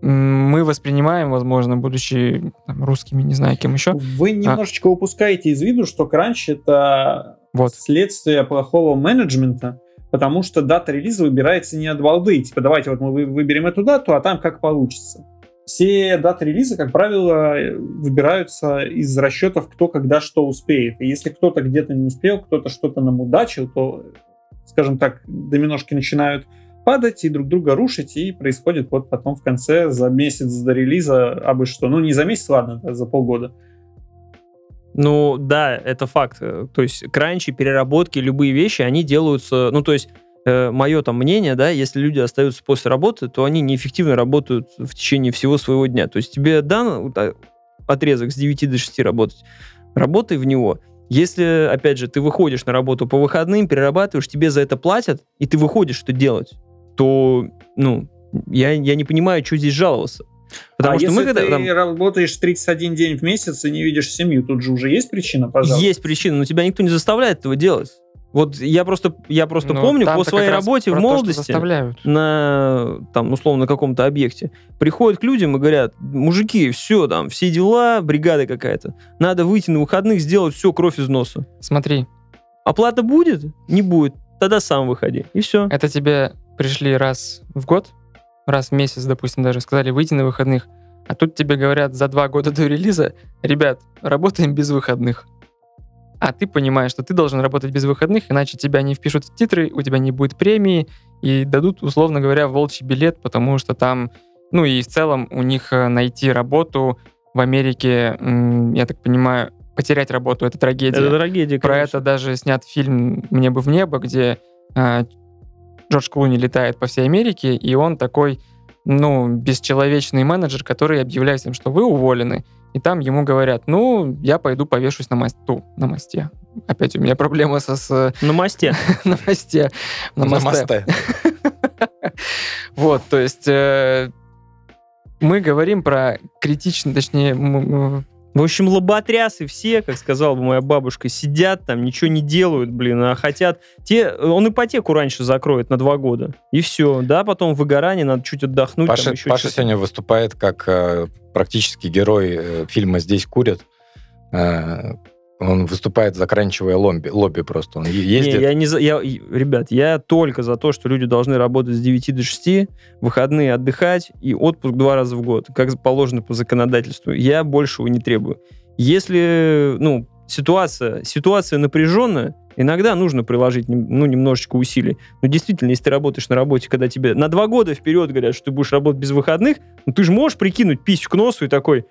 мы воспринимаем, возможно, будучи там, русскими, не знаю, кем еще. Вы немножечко упускаете из виду, что кранч это Вот. следствие плохого менеджмента, потому что дата релиза выбирается не от балды. Типа, давайте вот мы вы- выберем эту дату, а там как получится. Все даты релиза, как правило, выбираются из расчетов, кто когда что успеет. И если кто-то где-то не успел, кто-то что-то нам удачил, то, скажем так, доминошки начинают падать и друг друга рушить, и происходит вот потом в конце за месяц до релиза, абы что. Ну, не за месяц, ладно, да, за полгода. Ну, да, это факт. Э, То есть кранчи, переработки, любые вещи, они делаются... Ну, то есть мое там мнение, да, если люди остаются после работы, то они неэффективно работают в течение всего своего дня. То есть тебе дан а, отрезок с 9 до 6 работать, работай в него. Если, опять же, ты выходишь на работу по выходным, перерабатываешь, тебе за это платят, и ты выходишь что делать, то, ну, я, я не понимаю, что здесь жаловаться. Потому а что если мы когда... ты там- работаешь 31 день в месяц и не видишь семью, тут же уже есть причина, пожалуйста? Есть причина, но тебя никто не заставляет этого делать. Вот я просто, я просто Ну, помню по своей работе в то, молодости заставляют. на, там, условно, каком-то объекте, приходят к людям и говорят, мужики, все, там, все дела, бригада какая-то, надо выйти на выходных, сделать все, кровь из носа. Смотри, Оплата будет? Не будет. Тогда сам выходи. И все. это тебе пришли раз в год, раз в месяц, допустим, даже сказали, выйти на выходных, а тут тебе говорят за два года до релиза, ребят, работаем без выходных. А ты понимаешь, что ты должен работать без выходных, иначе тебя не впишут в титры, у тебя не будет премии, и дадут, условно говоря, волчий билет, потому что там, ну и в целом у них э, найти работу в Америке, я так понимаю, потерять работу — это трагедия. Это трагедия, Про конечно. это даже снят фильм «Мне бы в небо», где а, Джордж Клуни летает по всей Америке, и он такой, ну, бесчеловечный менеджер, который объявляет всем, что вы уволены. И там ему говорят, ну, я пойду повешусь на мосту, на мосте. Опять у меня проблема со, с На мосте. на мосте. На мосте. Вот, то есть э, мы говорим про критичный, точнее, В общем, лоботрясы все, как сказала бы моя бабушка, сидят там, ничего не делают, блин, а хотят... Те, он ипотеку раньше закроет на два года, и все. Да, потом выгорание, надо чуть отдохнуть. там Паша, еще Паша сегодня выступает как э, практически герой э, фильма «Здесь курят». Э, он выступает, заканчивая лобби, лобби просто. Он ездит. Не, я не за, я, ребят, я только за то, что люди должны работать с 9 до 6, выходные отдыхать и отпуск два раза в год, как положено по законодательству. Я большего не требую. Если, ну, ситуация, ситуация напряженная, иногда нужно приложить, ну, немножечко усилий. Но действительно, если ты работаешь на работе, когда тебе на два года вперед говорят, что ты будешь работать без выходных, ну, ты же можешь прикинуть писю к носу и такой,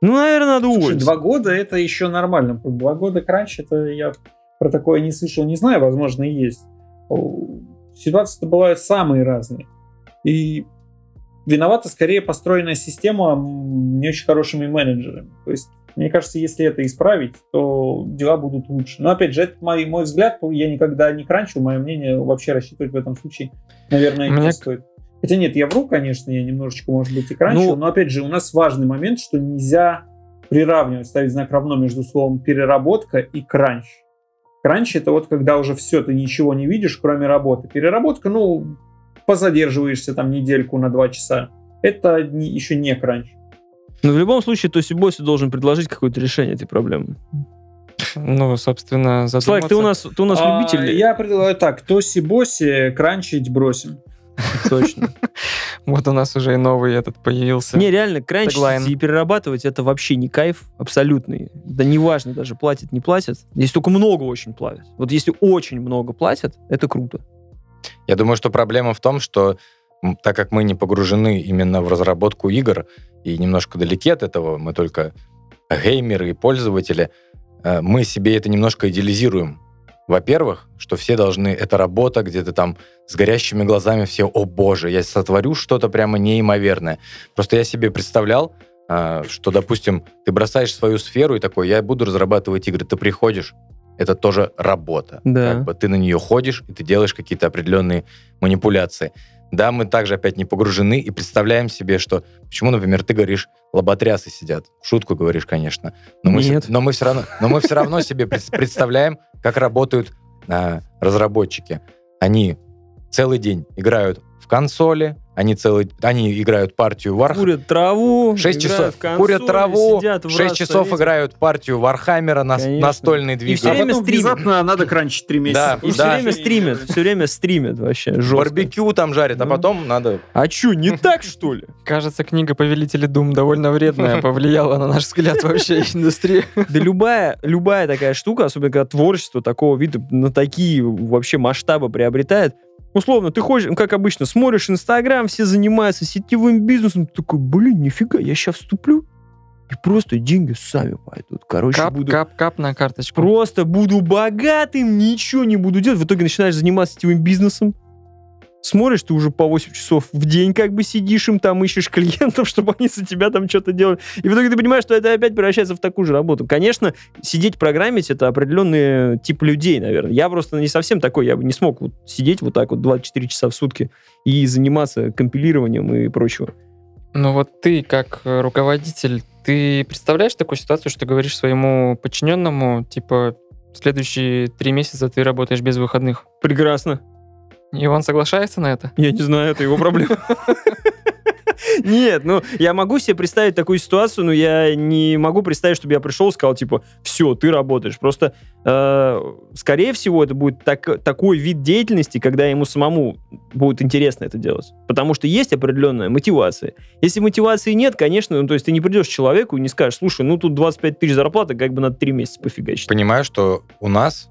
ну, наверное, надо Слушай, уволиться. два года это еще нормально. Два года кранч, это я про такое не слышал, не знаю, возможно, и есть. Ситуации-то бывают самые разные. И виновата скорее построенная система не очень хорошими менеджерами. То есть, мне кажется, если это исправить, то дела будут лучше. Но опять же, это мой, мой взгляд, я никогда не кранчил, мое мнение вообще рассчитывать в этом случае, наверное, Мне не стоит. Хотя нет, я вру, конечно, я немножечко, может быть, и кранчил, Ну- но опять же, у нас важный момент, что нельзя приравнивать, ставить знак равно между словом переработка и кранч. Кранч это вот когда уже все, ты ничего не видишь, кроме работы. Переработка, ну, позадерживаешься там недельку на два часа. Это не- еще не кранч. Но в любом случае, Тоси Боси должен предложить какое-то решение этой проблемы. Ну, собственно, задуматься. Слайк, ты у нас, ты у нас А, любитель. Я предлагаю так, тоси-боси, кранчить бросим. Точно. Вот у нас уже и новый этот появился. Не, реально, кранчить и перерабатывать это вообще не кайф абсолютный. Да неважно даже, платят, не платят. Если только много очень платят. Вот если очень много платят, это круто. Я думаю, что проблема в том, что так как мы не погружены именно в разработку игр и немножко далеки от этого, мы только геймеры и пользователи, э, мы себе это немножко идеализируем. Во-первых, что все должны... Это работа, где ты там с горящими глазами все, о боже, я сотворю что-то прямо неимоверное. Просто я себе представлял, э, что, допустим, ты бросаешь свою сферу и такой, я буду разрабатывать игры. Ты приходишь, это тоже работа. Да. Как бы ты на нее ходишь, и ты делаешь какие-то определенные манипуляции. Да, мы также опять не погружены и представляем себе, что... Почему, например, ты говоришь, лоботрясы сидят? Шутку говоришь, конечно. Но мы, Нет. но мы все равно, но мы все равно себе пред- представляем, как работают а, разработчики. Они целый день играют в консоли, они целый, они играют партию Warhammer. Курят траву, 6 играют часов в консоли, курят траву, сидят в 6 раз часов совете. играют партию Вархаммера, нас- Конечно. настольный двигатель. А время потом стримят. внезапно надо кранчить три месяца. Да, И все да. время стримят, все время стримят вообще жестко. Барбекю там жарят, а Ну. потом надо... А что, не так, что ли? Кажется, книга «Повелители Дум» довольно вредная, повлияла на наш взгляд вообще индустрии. Да любая, любая такая штука, особенно когда творчество такого вида на такие вообще масштабы приобретает, условно, ты ходишь, как обычно, смотришь Инстаграм, все занимаются сетевым бизнесом, ты такой, блин, нифига, я сейчас вступлю, и просто деньги сами пойдут. Короче, Кап, буду... кап, кап на карточку. Просто буду богатым, ничего не буду делать. В итоге начинаешь заниматься сетевым бизнесом. Смотришь, ты уже по 8 часов в день как бы сидишь им, там ищешь клиентов, чтобы они за тебя там что-то делали. И в итоге ты понимаешь, что это опять превращается в такую же работу. Конечно, сидеть программить это определенный тип людей, наверное. Я просто не совсем такой, я бы не смог вот сидеть вот так вот 24 часа в сутки и заниматься компилированием и прочего. Ну вот ты, как э, руководитель, ты представляешь такую ситуацию, что говоришь своему подчиненному, типа, следующие три месяца ты работаешь без выходных? Прекрасно. И он соглашается на это? Я не знаю, это его проблема. Нет, ну, я могу себе представить такую ситуацию, но я не могу представить, чтобы я пришел и сказал, типа, все, ты работаешь. Просто, э, скорее всего, это будет так- такой вид деятельности, когда ему самому будет интересно это делать. Потому что есть определенная мотивация. Если мотивации нет, конечно, ну, то есть ты не придешь к человеку и не скажешь, слушай, ну, тут 25 тысяч зарплаты, как бы надо 3 месяца пофигачить. Понимаю, что у нас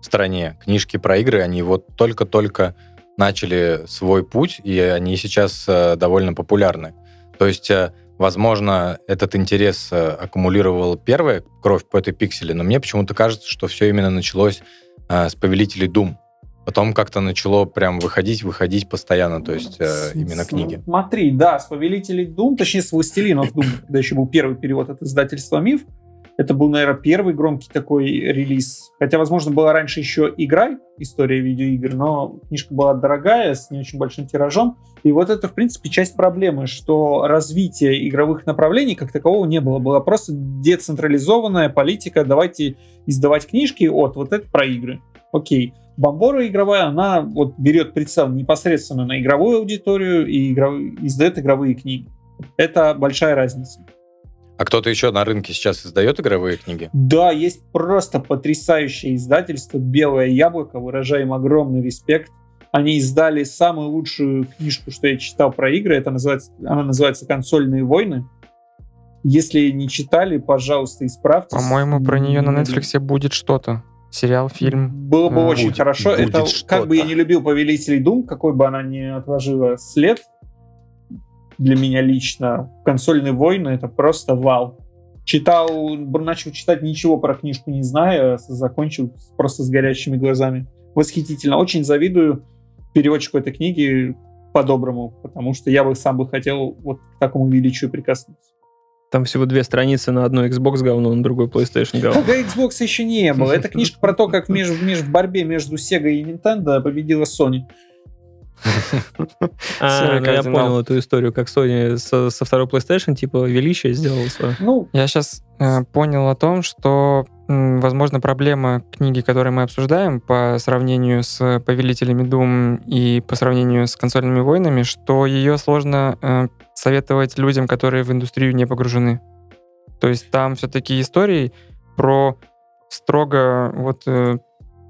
стране книжки про игры, они вот только-только начали свой путь, и они сейчас э, довольно популярны. То есть, э, возможно, этот интерес э, аккумулировал первая кровь по этой пикселе, но мне почему-то кажется, что все именно началось с Повелителей Дум. Потом как-то начало прям выходить, выходить постоянно, то есть э, именно книги. Смотри, да, с Повелителей Дум, точнее, с Властелинов Дум, когда еще был первый перевод от издательства Миф, это был, наверное, первый громкий такой релиз. Хотя, возможно, была раньше еще «Играй», история видеоигр, но книжка была дорогая, с не очень большим тиражом. И вот это, в принципе, часть проблемы, что развития игровых направлений как такового не было. Была просто децентрализованная политика, давайте издавать книжки от вот это про игры. Окей. Бомбора игровая, она вот берет прицел непосредственно на игровую аудиторию и игров- издает игровые книги. Это большая разница. А кто-то еще на рынке сейчас издает игровые книги? Да, есть просто потрясающее издательство «Белое яблоко», выражаем огромный респект. Они издали самую лучшую книжку, что я читал про игры. Это называется, она называется «Консольные войны». Если не читали, пожалуйста, исправьте. По-моему, про нее на Netflix будет что-то. Сериал, фильм. Было бы А, очень будет- хорошо. будет Это как бы я не любил Повелителей Дум, какой бы она ни отложила след для меня лично. Консольные войны это просто вау. Читал, начал читать ничего про книжку не зная, закончил просто с горящими глазами. Восхитительно. Очень завидую переводчику этой книги по-доброму, потому что я бы сам бы хотел вот к такому величию прикоснуться. Там всего две страницы на одной Xbox говно, на другой PlayStation говно. Когда Xbox еще не было. Это книжка про то, как меж, меж- в борьбе между Sega и Nintendo победила Sony. А, Серый ну я понял эту историю, как Sony со, со второй PlayStation, типа, величие сделала свое. Ну, Я сейчас понял о том, что, м, возможно, проблема книги, которую мы обсуждаем по сравнению с «Повелителями Дум» и по сравнению с «Консольными войнами», что ее сложно э, советовать людям, которые в индустрию не погружены. То есть там все-таки истории про строго вот э,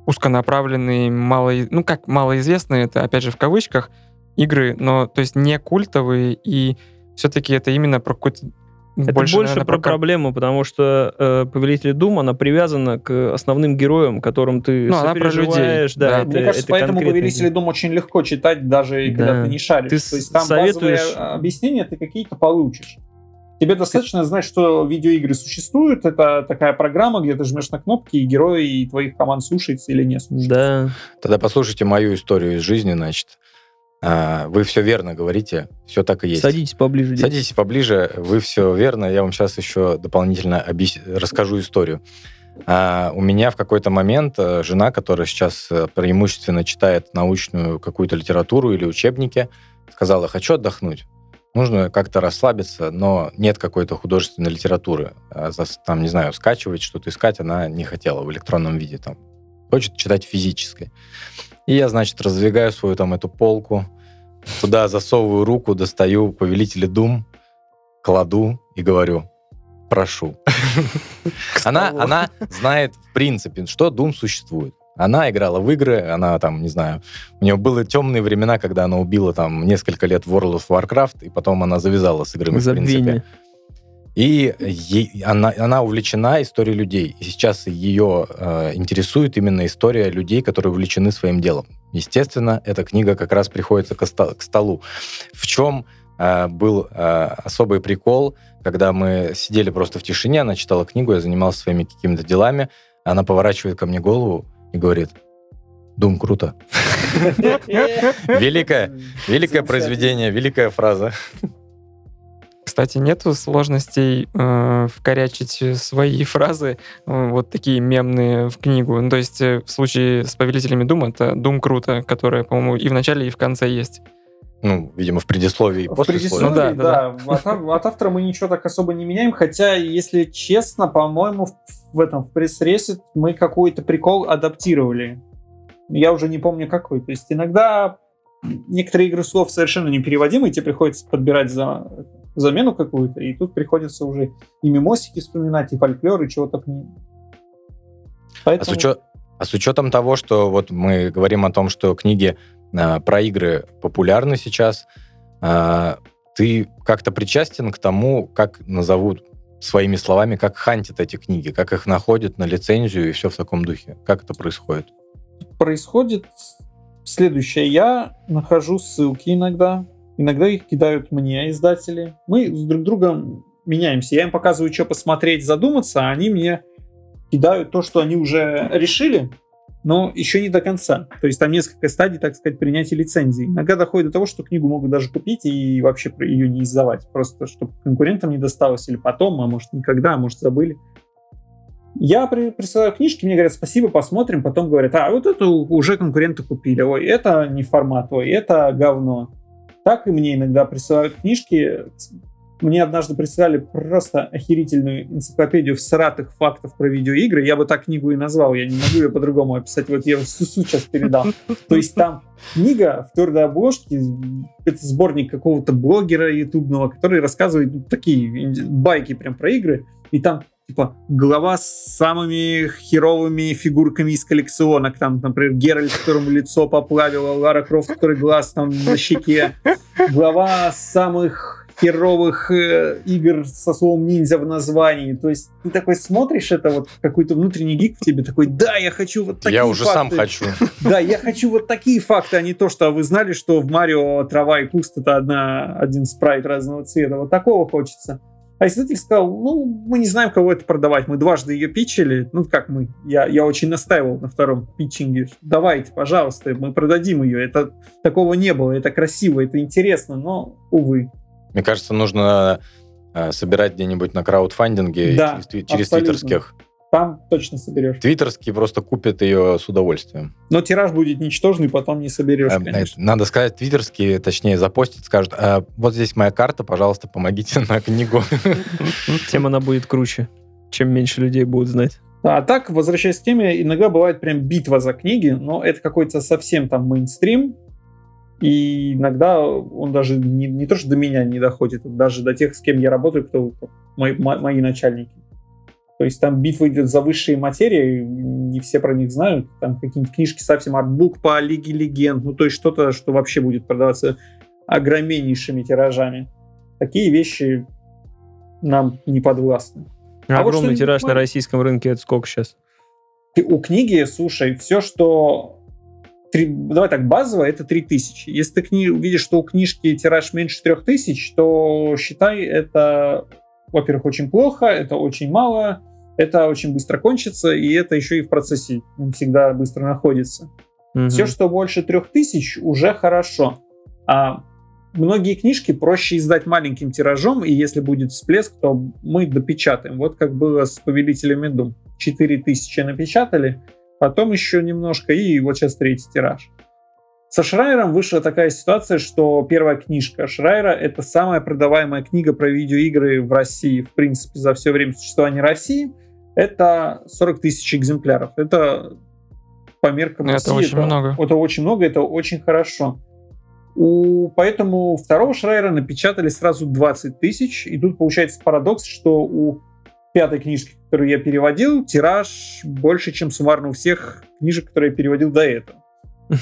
узконаправленные, мало, ну как малоизвестные, это опять же в кавычках, игры, но то есть не культовые, и все-таки это именно про какой-то Это больше, больше, наверное, про про проблему, потому что э, Повелитель Дум, она привязана к основным героям, которым ты Ну, она про людей, да, да. это- Мне кажется, это поэтому «Повелители герой. дом» очень легко читать, даже и когда Да. ты не шаришь. Ты То есть там советуешь- базовые объяснения ты какие-то получишь. Тебе достаточно знать, что видеоигры существуют. Это такая программа, где ты жмешь на кнопки, и герои и твоих команд слушаются или не слушаются. Да. Тогда послушайте мою историю из жизни, значит. А, Вы все верно говорите, все так и есть. Садитесь поближе. дети. Садитесь поближе, вы все верно. Я вам сейчас еще дополнительно объяс- расскажу историю. А, у меня в какой-то момент э, жена, которая сейчас э, преимущественно читает научную какую-то литературу или учебники, сказала, хочу отдохнуть. Нужно как-то расслабиться, но нет какой-то художественной литературы. А Там, не знаю, скачивать, что-то искать она не хотела в электронном виде. Там. Хочет читать физической. И я, значит, раздвигаю свою там эту полку, туда засовываю руку, достаю Повелители Дум, кладу и говорю, прошу. Она, она знает, в принципе, что Doom существует. Она играла в игры, она там, не знаю, у нее были темные времена, когда она убила там несколько лет World of Warcraft, и потом она завязала с играми, в принципе. Забвение. И ей- она, она увлечена историей людей. И сейчас ее э, интересует именно история людей, которые увлечены своим делом. Естественно, эта книга как раз приходится к, оста- к столу. В чем э, был э, особый прикол, когда мы сидели просто в тишине, она читала книгу, я занимался своими какими-то делами, она поворачивает ко мне голову и говорит, Дум, круто. Великое, великое произведение, великая фраза. Кстати, нету сложностей э, вкорячить свои фразы, э, вот такие мемные в книгу. Ну, то есть э, в случае с «Повелителями Дума» это «Дум круто», которая, по-моему, и в начале, и в конце есть. Ну, видимо, в предисловии и В послесловии. предисловии, Ну да, да. да, От, ав- от автора мы ничего так особо не меняем, хотя, если честно, по-моему, в, в этом, в пресс-рейсе мы какой-то прикол адаптировали. Я уже не помню какой. То есть иногда некоторые игры слов совершенно непереводимые, тебе приходится подбирать за, замену какую-то, и тут приходится уже и мемосики вспоминать, и фольклор, и чего только не... А Поэтому... с, учет- а с учетом того, что вот мы говорим о том, что книги а, про игры популярны сейчас, а, ты как-то причастен к тому, как назовут своими словами, как хантят эти книги, как их находят на лицензию и все в таком духе? Как это происходит? происходит следующее. Я нахожу ссылки иногда. Иногда их кидают мне издатели. Мы с друг другом меняемся. Я им показываю, что посмотреть, задуматься, а они мне кидают то, что они уже решили, но еще не до конца. То есть там несколько стадий, так сказать, принятия лицензии. Иногда доходит до того, что книгу могут даже купить и вообще ее не издавать. Просто чтобы конкурентам не досталось или потом, а может никогда, а может забыли. Я при- присылаю книжки, мне говорят, спасибо, посмотрим, потом говорят, а вот это у- уже конкуренты купили, ой, это не формат, ой, это говно. Так и мне иногда присылают книжки. Мне однажды прислали просто охерительную энциклопедию всратых фактов про видеоигры. Я бы так книгу и назвал, я не могу ее по-другому описать. Вот я суть сейчас передам. То есть там книга в твердой обложке, это сборник какого-то блогера ютубного, который рассказывает ну, такие байки прям про игры. И там типа глава с самыми херовыми фигурками из коллекционок. Там, например, Геральт, которому лицо поплавило, Лара Крофт, который глаз там на щеке. Глава самых херовых э, игр со словом ниндзя в названии. То есть ты такой смотришь это, вот какой-то внутренний гик в тебе такой, да, я хочу вот такие Я уже сам факты». хочу. Да, я хочу вот такие факты, а не то, что вы знали, что в Марио трава и куст это одна, один спрайт разного цвета. Вот такого хочется. А издатель сказал, ну, мы не знаем, кого это продавать. Мы дважды ее питчили. Ну, как мы? Я, я очень настаивал на втором питчинге. Давайте, пожалуйста, мы продадим ее. Это такого не было. Это красиво, это интересно, но, увы. Мне кажется, нужно э, собирать где-нибудь на краудфандинге Да, через, через абсолютно. твиттерских. Там точно соберешь. Твиттерские просто купят ее с удовольствием. Но тираж будет ничтожный, потом не соберешь, Э, конечно. э, Надо сказать, твиттерские, точнее, запостят, скажут, «А, вот здесь моя карта, пожалуйста, помогите на книгу. Тем она будет круче, чем меньше людей будут знать. А так, возвращаясь к теме, иногда бывает прям битва за книги, но это какой-то совсем там мейнстрим, и иногда он даже не, не то, что до меня не доходит, даже до тех, с кем я работаю, кто мои, мо- мои начальники. То есть там битва идет за высшие материи, не все про них знают. Там какие-нибудь книжки совсем артбук по Лиге Легенд, ну то есть что-то, что вообще будет продаваться огромнейшими тиражами. Такие вещи нам не подвластны. А вот Огромный что тираж на российском рынке это сколько сейчас? У книги, слушай, все, что... три- давай так, базово это 3000. Если ты кни... видишь, что у книжки тираж меньше 3000, то считай, это, во-первых, очень плохо, это очень мало, это очень быстро кончится, и это еще и в процессе не всегда быстро находится. Мгм. Все, что больше 3000, уже хорошо. А многие книжки проще издать маленьким тиражом, и если будет всплеск, то мы допечатаем. Вот как было с «Повелителями Дум». 4000 напечатали, потом еще немножко, и вот сейчас третий тираж. Со Шрайером вышла такая ситуация, что первая книжка Шрайера — это самая продаваемая книга про видеоигры в России, в принципе, за все время существования России. Это 40 тысяч экземпляров. Это по меркам Это России, очень много. Это очень много, это очень хорошо. У, поэтому второго Шрайера напечатали сразу 20 тысяч, и тут получается парадокс, что у пятой книжки, которую я переводил, тираж больше, чем суммарно у всех книжек, которые я переводил до этого.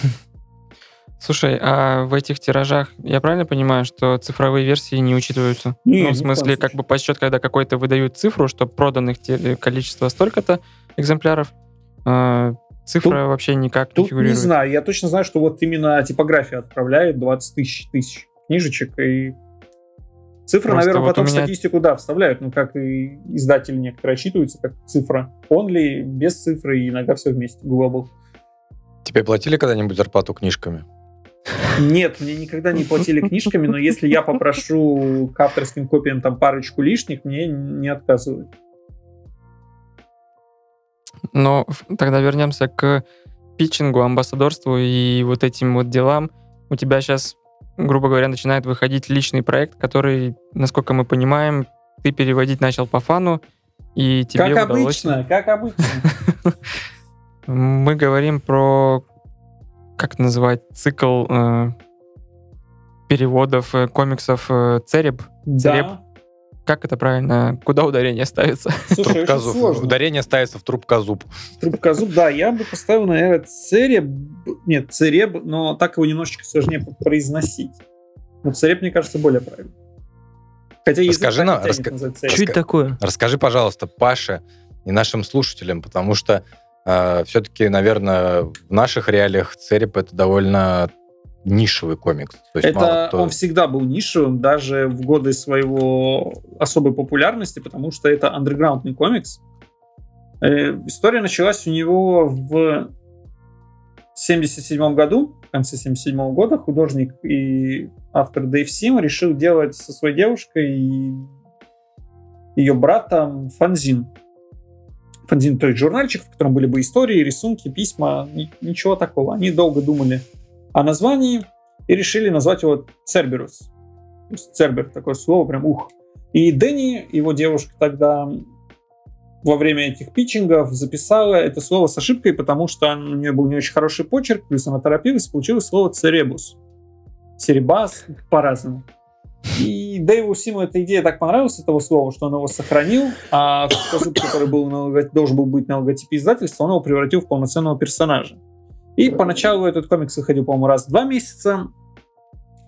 Слушай, а в этих тиражах я правильно понимаю, что цифровые версии не учитываются? Не, ну, в смысле, как бы подсчет, когда какой-то выдают цифру, что проданных количество столько-то экземпляров, а, цифра вообще никак не Тут не фигурирует. знаю, я точно знаю, что вот именно типография отправляет 20 тысяч, тысяч книжечек, и цифры, Просто наверное, вот потом меня- статистику, да, вставляют, ну, как и издатели некоторые отчитываются, как цифра. Only, без цифры, и иногда все вместе, global. Тебе платили когда-нибудь зарплату книжками? Нет, мне никогда не платили книжками, но если я попрошу к авторским копиям там парочку лишних, мне не отказывают. Но ф- тогда вернемся к питчингу, амбассадорству и вот этим вот делам. У тебя сейчас, грубо говоря, начинает выходить личный проект, который, насколько мы понимаем, ты переводить начал по фану, и тебе как удалось... обычно, как обычно. Мы говорим про, как называть, цикл э, переводов э, комиксов э, Цереб. Цереб. Как это правильно? Куда ударение ставится? Слушай, очень Трубкозуб. сложно. Ударение ставится в трубкозуб. Трубкозуб, да, я бы поставил, наверное, цереб. Нет, цереб, но так его немножечко сложнее произносить. Но цереб, мне кажется, более правильно. Хотя язык Расскажи нам, раска- цереб. Что это такое? Расскажи, пожалуйста, Паше и нашим слушателям, потому что все-таки, наверное, в наших реалиях Цереп это довольно нишевый комикс. То есть Это кто- он всегда был нишевым, даже в годы своего особой популярности, потому что это андерграундный комикс. Э, история началась у него в 77 году, в конце 77 года, художник и автор Дэйв Сим решил делать со своей девушкой и ее братом фанзин. Фанзин, то есть журнальчик, в котором были бы истории, рисунки, письма, ни- ничего такого. Они долго думали о названии и решили назвать его Церберус. То Цербер, такое слово, прям ух. И Дэнни, его девушка тогда во время этих питчингов записала это слово с ошибкой, потому что у нее был не очень хороший почерк, плюс она торопилась, получилось слово церебус. Серебас по-разному. И Дэйву Симу эта идея так понравилась, этого слова, что он его сохранил, а зуб, который был на должен был быть на логотипе издательства, он его превратил в полноценного персонажа. И поначалу этот комикс выходил, по-моему, раз в два месяца,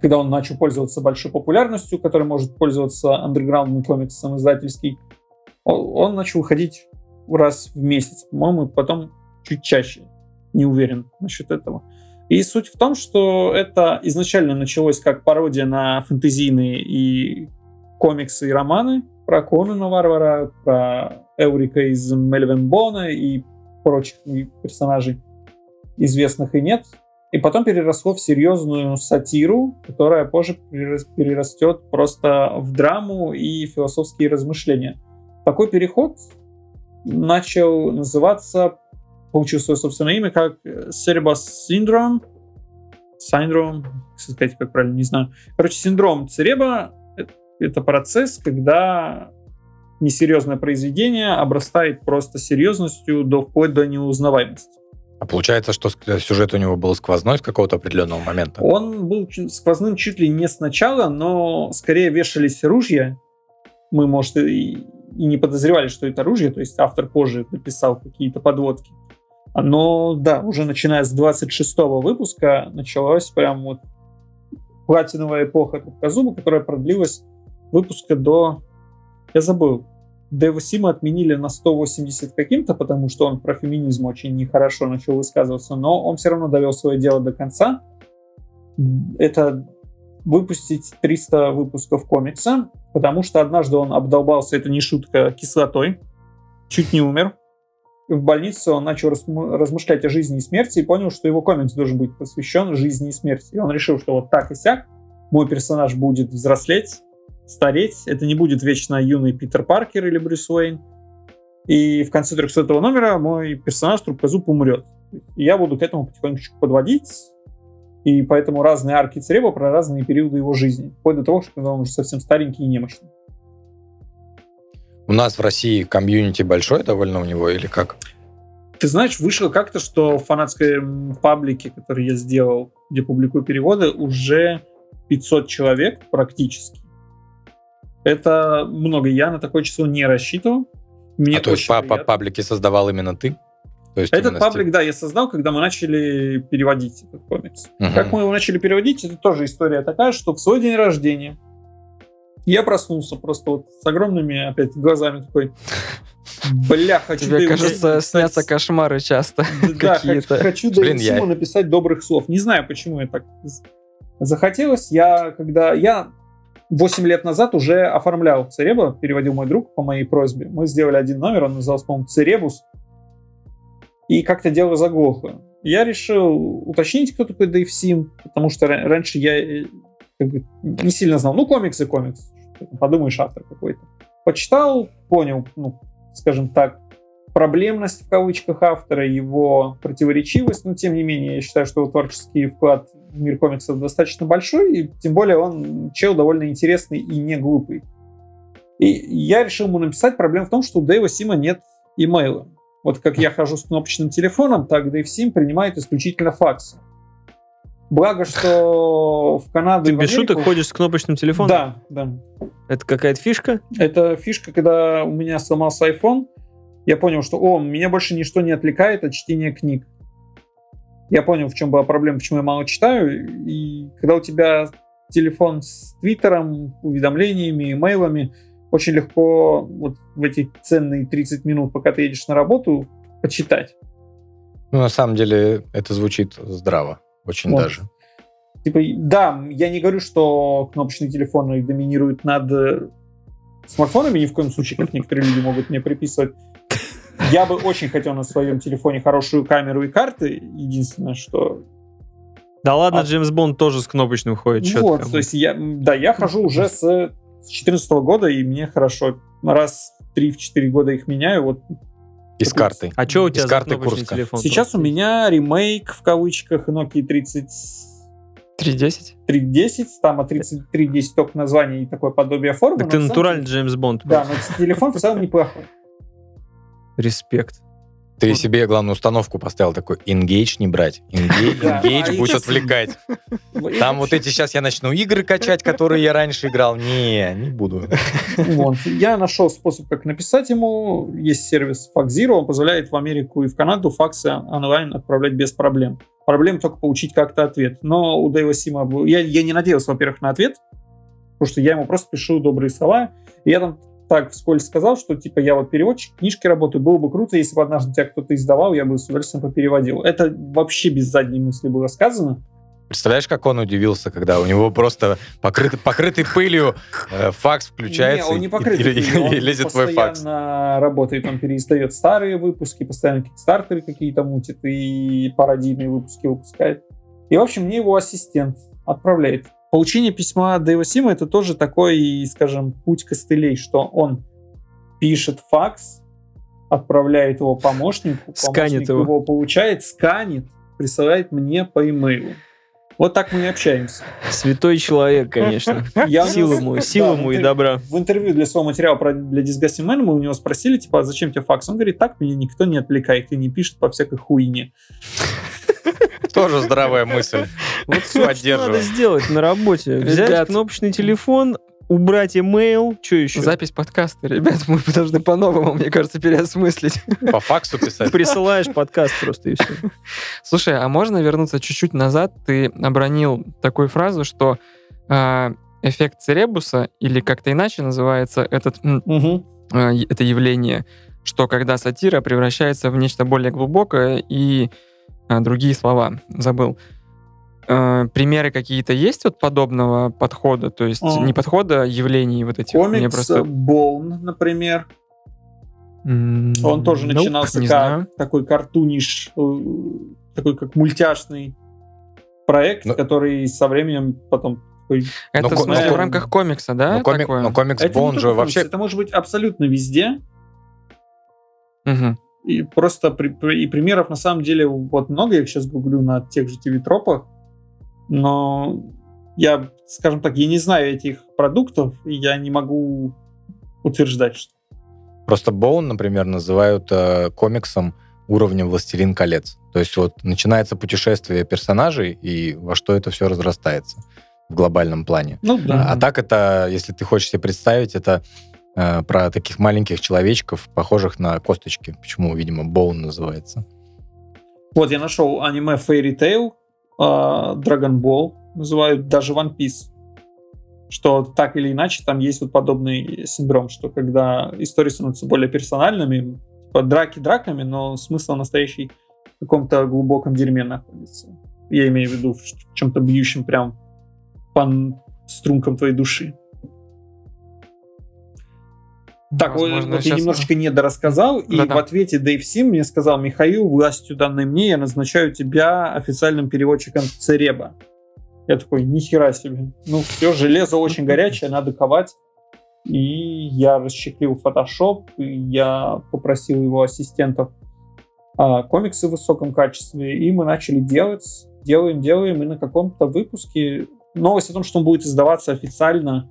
когда он начал пользоваться большой популярностью, который может пользоваться андерграундным комиксом издательский, он начал выходить раз в месяц, по-моему, потом чуть чаще. Не уверен насчет этого. И суть в том, что это изначально началось как пародия на фэнтезийные и комиксы и романы про Конана Варвара, про Эурика из Мельвенбона и прочих персонажей, известных и нет. И потом переросло в серьезную сатиру, которая позже перерас- перерастет просто в драму и философские размышления. Такой переход начал называться, получил свое собственное имя, как Cerebus Syndrome. Синдром, сказать, как правильно, не знаю. Короче, синдром Цереба — это процесс, когда несерьезное произведение обрастает просто серьезностью до вплоть до неузнаваемости. А получается, что сюжет у него был сквозной с какого-то определенного момента. Он был сквозным чуть ли не сначала, но скорее вешались ружья. Мы, может, и и не подозревали, что это оружие, то есть автор позже написал какие-то подводки. Но да, уже начиная с 26 выпуска началась прям вот платиновая эпоха Трубкозуба, которая продлилась выпуска до... Я забыл. Дэва Сима отменили на 180 каким-то, потому что он про феминизм очень нехорошо начал высказываться, но он все равно довел свое дело до конца. Это выпустить 300 выпусков комикса, потому что однажды он обдолбался, это не шутка, кислотой, чуть не умер. В больнице он начал размышлять о жизни и смерти и понял, что его комикс должен быть посвящен жизни и смерти. И он решил, что вот так и сяк мой персонаж будет взрослеть, стареть. Это не будет вечно юный Питер Паркер или Брюс Уэйн. И в конце 300 номера мой персонаж Трубкозуб умрет. И я буду к этому потихонечку подводить, и поэтому разные арки Цереба про разные периоды его жизни. Вплоть до того, что он уже совсем старенький и немощный. У нас в России комьюнити большое довольно у него или как? Ты знаешь, вышло как-то, что в фанатской паблике, который я сделал, где публикую переводы, уже 500 человек практически. Это много. Я на такое число не рассчитывал. Мне а то есть по, по паблике создавал именно ты? То есть этот паблик, стиль... да, я создал, когда мы начали переводить этот комикс. Угу. Как мы его начали переводить, это тоже история такая, что в свой день рождения я проснулся просто вот с огромными опять глазами такой, бля, хочу... Тебе, кажется, написать... снятся кошмары часто да, какие-то. хочу Блин, я... написать добрых слов. Не знаю, почему я так захотелось. Я, когда... Я 8 лет назад уже оформлял Цереба, переводил мой друг по моей просьбе. Мы сделали один номер, он назывался, по-моему, Церебус и как-то дело заглохло. Я решил уточнить, кто такой Дэйв Сим, потому что раньше я э, как бы, не сильно знал. Ну, комикс и комикс. Подумаешь, автор какой-то. Почитал, понял, ну, скажем так, проблемность в кавычках автора, его противоречивость, но тем не менее я считаю, что его творческий вклад мир комиксов достаточно большой, и тем более он чел довольно интересный и не глупый. И я решил ему написать, проблема в том, что у Дэйва Сима нет имейла. Вот как я хожу с кнопочным телефоном, так Dave Sim принимает исключительно факсы. Благо, что в Канаду Ты без шуток ходишь с кнопочным телефоном? Да, да. Это какая-то фишка? Это фишка, когда у меня сломался iPhone, я понял, что, о, меня больше ничто не отвлекает от чтения книг. Я понял, в чем была проблема, почему я мало читаю. И когда у тебя телефон с твиттером, уведомлениями, имейлами, очень легко вот в эти ценные 30 минут, пока ты едешь на работу, почитать. Ну, на самом деле, это звучит здраво, очень вот. даже. Типа, да, я не говорю, что кнопочные телефоны доминируют над э, смартфонами, ни в коем случае, как некоторые люди могут мне приписывать. Я бы очень хотел на своем телефоне хорошую камеру и карты. Единственное, что... Да ладно, а... Джеймс Бонд тоже с кнопочным ходит. Вот, то есть я, да, я хожу уже с с 2014 года, и мне хорошо. Раз в 3-4 года их меняю. Вот из карты. А что у тебя Из карты Курска? телефон? Сейчас у меня ремейк в кавычках Nokia 30... 310? 310, там а 3310 только название и такое подобие формы. Так ты натуральный Джеймс Бонд. Да, но телефон в целом неплохой. Респект. Ты вот. себе, главную установку поставил такой, engage не брать. Engage, будет отвлекать. Там вот эти сейчас я начну игры качать, которые я раньше играл. Не, не буду. Вот. Я нашел способ, как написать ему. Есть сервис FaxZero, он позволяет в Америку и в Канаду факсы онлайн отправлять без проблем. Проблем только получить как-то ответ. Но у Дэйва Сима... Я, я не надеялся, во-первых, на ответ, потому что я ему просто пишу добрые слова. И я там так вскользь сказал, что типа я вот переводчик, книжки работаю, было бы круто, если бы однажды тебя кто-то издавал, я бы с удовольствием попереводил. Это вообще без задней мысли было сказано. Представляешь, как он удивился, когда у него просто покрытый, покрытый пылью э, факс включается не, он не покрытый и, пылью, и, и лезет твой факс. работает, он переиздает старые выпуски, постоянно какие-то стартеры какие-то мутит и пародийные выпуски выпускает. И, в общем, мне его ассистент отправляет Получение письма Дэйва Сима это тоже такой, скажем, путь костылей, что он пишет факс, отправляет его помощнику, сканит его. его получает, сканит, присылает мне по имейлу. Вот так мы и общаемся. Святой человек, конечно. Я сила ему, сила ему и добра. В интервью для своего материала про, для Disgusting Man мы у него спросили, типа, а зачем тебе факс? Он говорит, так меня никто не отвлекает и не пишет по всякой хуйне. Тоже здравая мысль. Вот все, что надо сделать на работе. Взять кнопочный телефон, убрать имейл, что еще? Запись подкаста, ребят, мы должны по-новому, мне кажется, переосмыслить. По факсу писать. Присылаешь подкаст просто и все. Слушай, а можно вернуться чуть-чуть назад? Ты обронил такую фразу, что а, эффект Церебуса, или как-то иначе называется этот, а, е- это явление, что когда сатира превращается в нечто более глубокое и другие слова забыл. А, примеры какие-то есть вот подобного подхода? То есть А. не подхода, а явлений вот этих? Мне Комикс просто... Боун, например. М, Он тоже nope, начинался не как знаю. такой картуниш, э, такой как мультяшный проект, Ну- который со временем потом... Это Но смысле но- в рамках комикса, да? Но комик- такое? но комикс Это же комикс, вообще... Это может быть абсолютно везде. Мгм. И просто при- при- и примеров на самом деле вот много, я их сейчас гуглю на тех же ТВ-тропах, но я, скажем так, я не знаю этих продуктов, и я не могу утверждать, что Просто Боун, например, называют э, комиксом уровня «Властелин колец». То есть вот начинается путешествие персонажей, и во что это все разрастается в глобальном плане. Ну да. А так это, если ты хочешь себе представить, это э, про таких маленьких человечков, похожих на косточки. Почему, видимо, Боун называется. Вот я нашел аниме Fairy Tail, а, Dragon Ball, называют даже One Piece. Что так или иначе там есть вот подобный синдром, что когда истории становятся более персональными, типа драки драками, но смысл настоящий в каком-то глубоком дерьме находится. Я имею в виду в чем-то бьющем прям по стрункам твоей души. Так, Возможно, вот я немножечко недорассказал, и Да-да. в ответе Дэйв Сим мне сказал, Михаил, властью данной мне я назначаю тебя официальным переводчиком Цереба. Я такой, нихера себе. Ну все, железо очень горячее, надо ковать. И я Photoshop, и я попросил его ассистентов а, комиксы в высоком качестве, и мы начали делать, делаем, делаем, и на каком-то выпуске новость о том, что он будет издаваться официально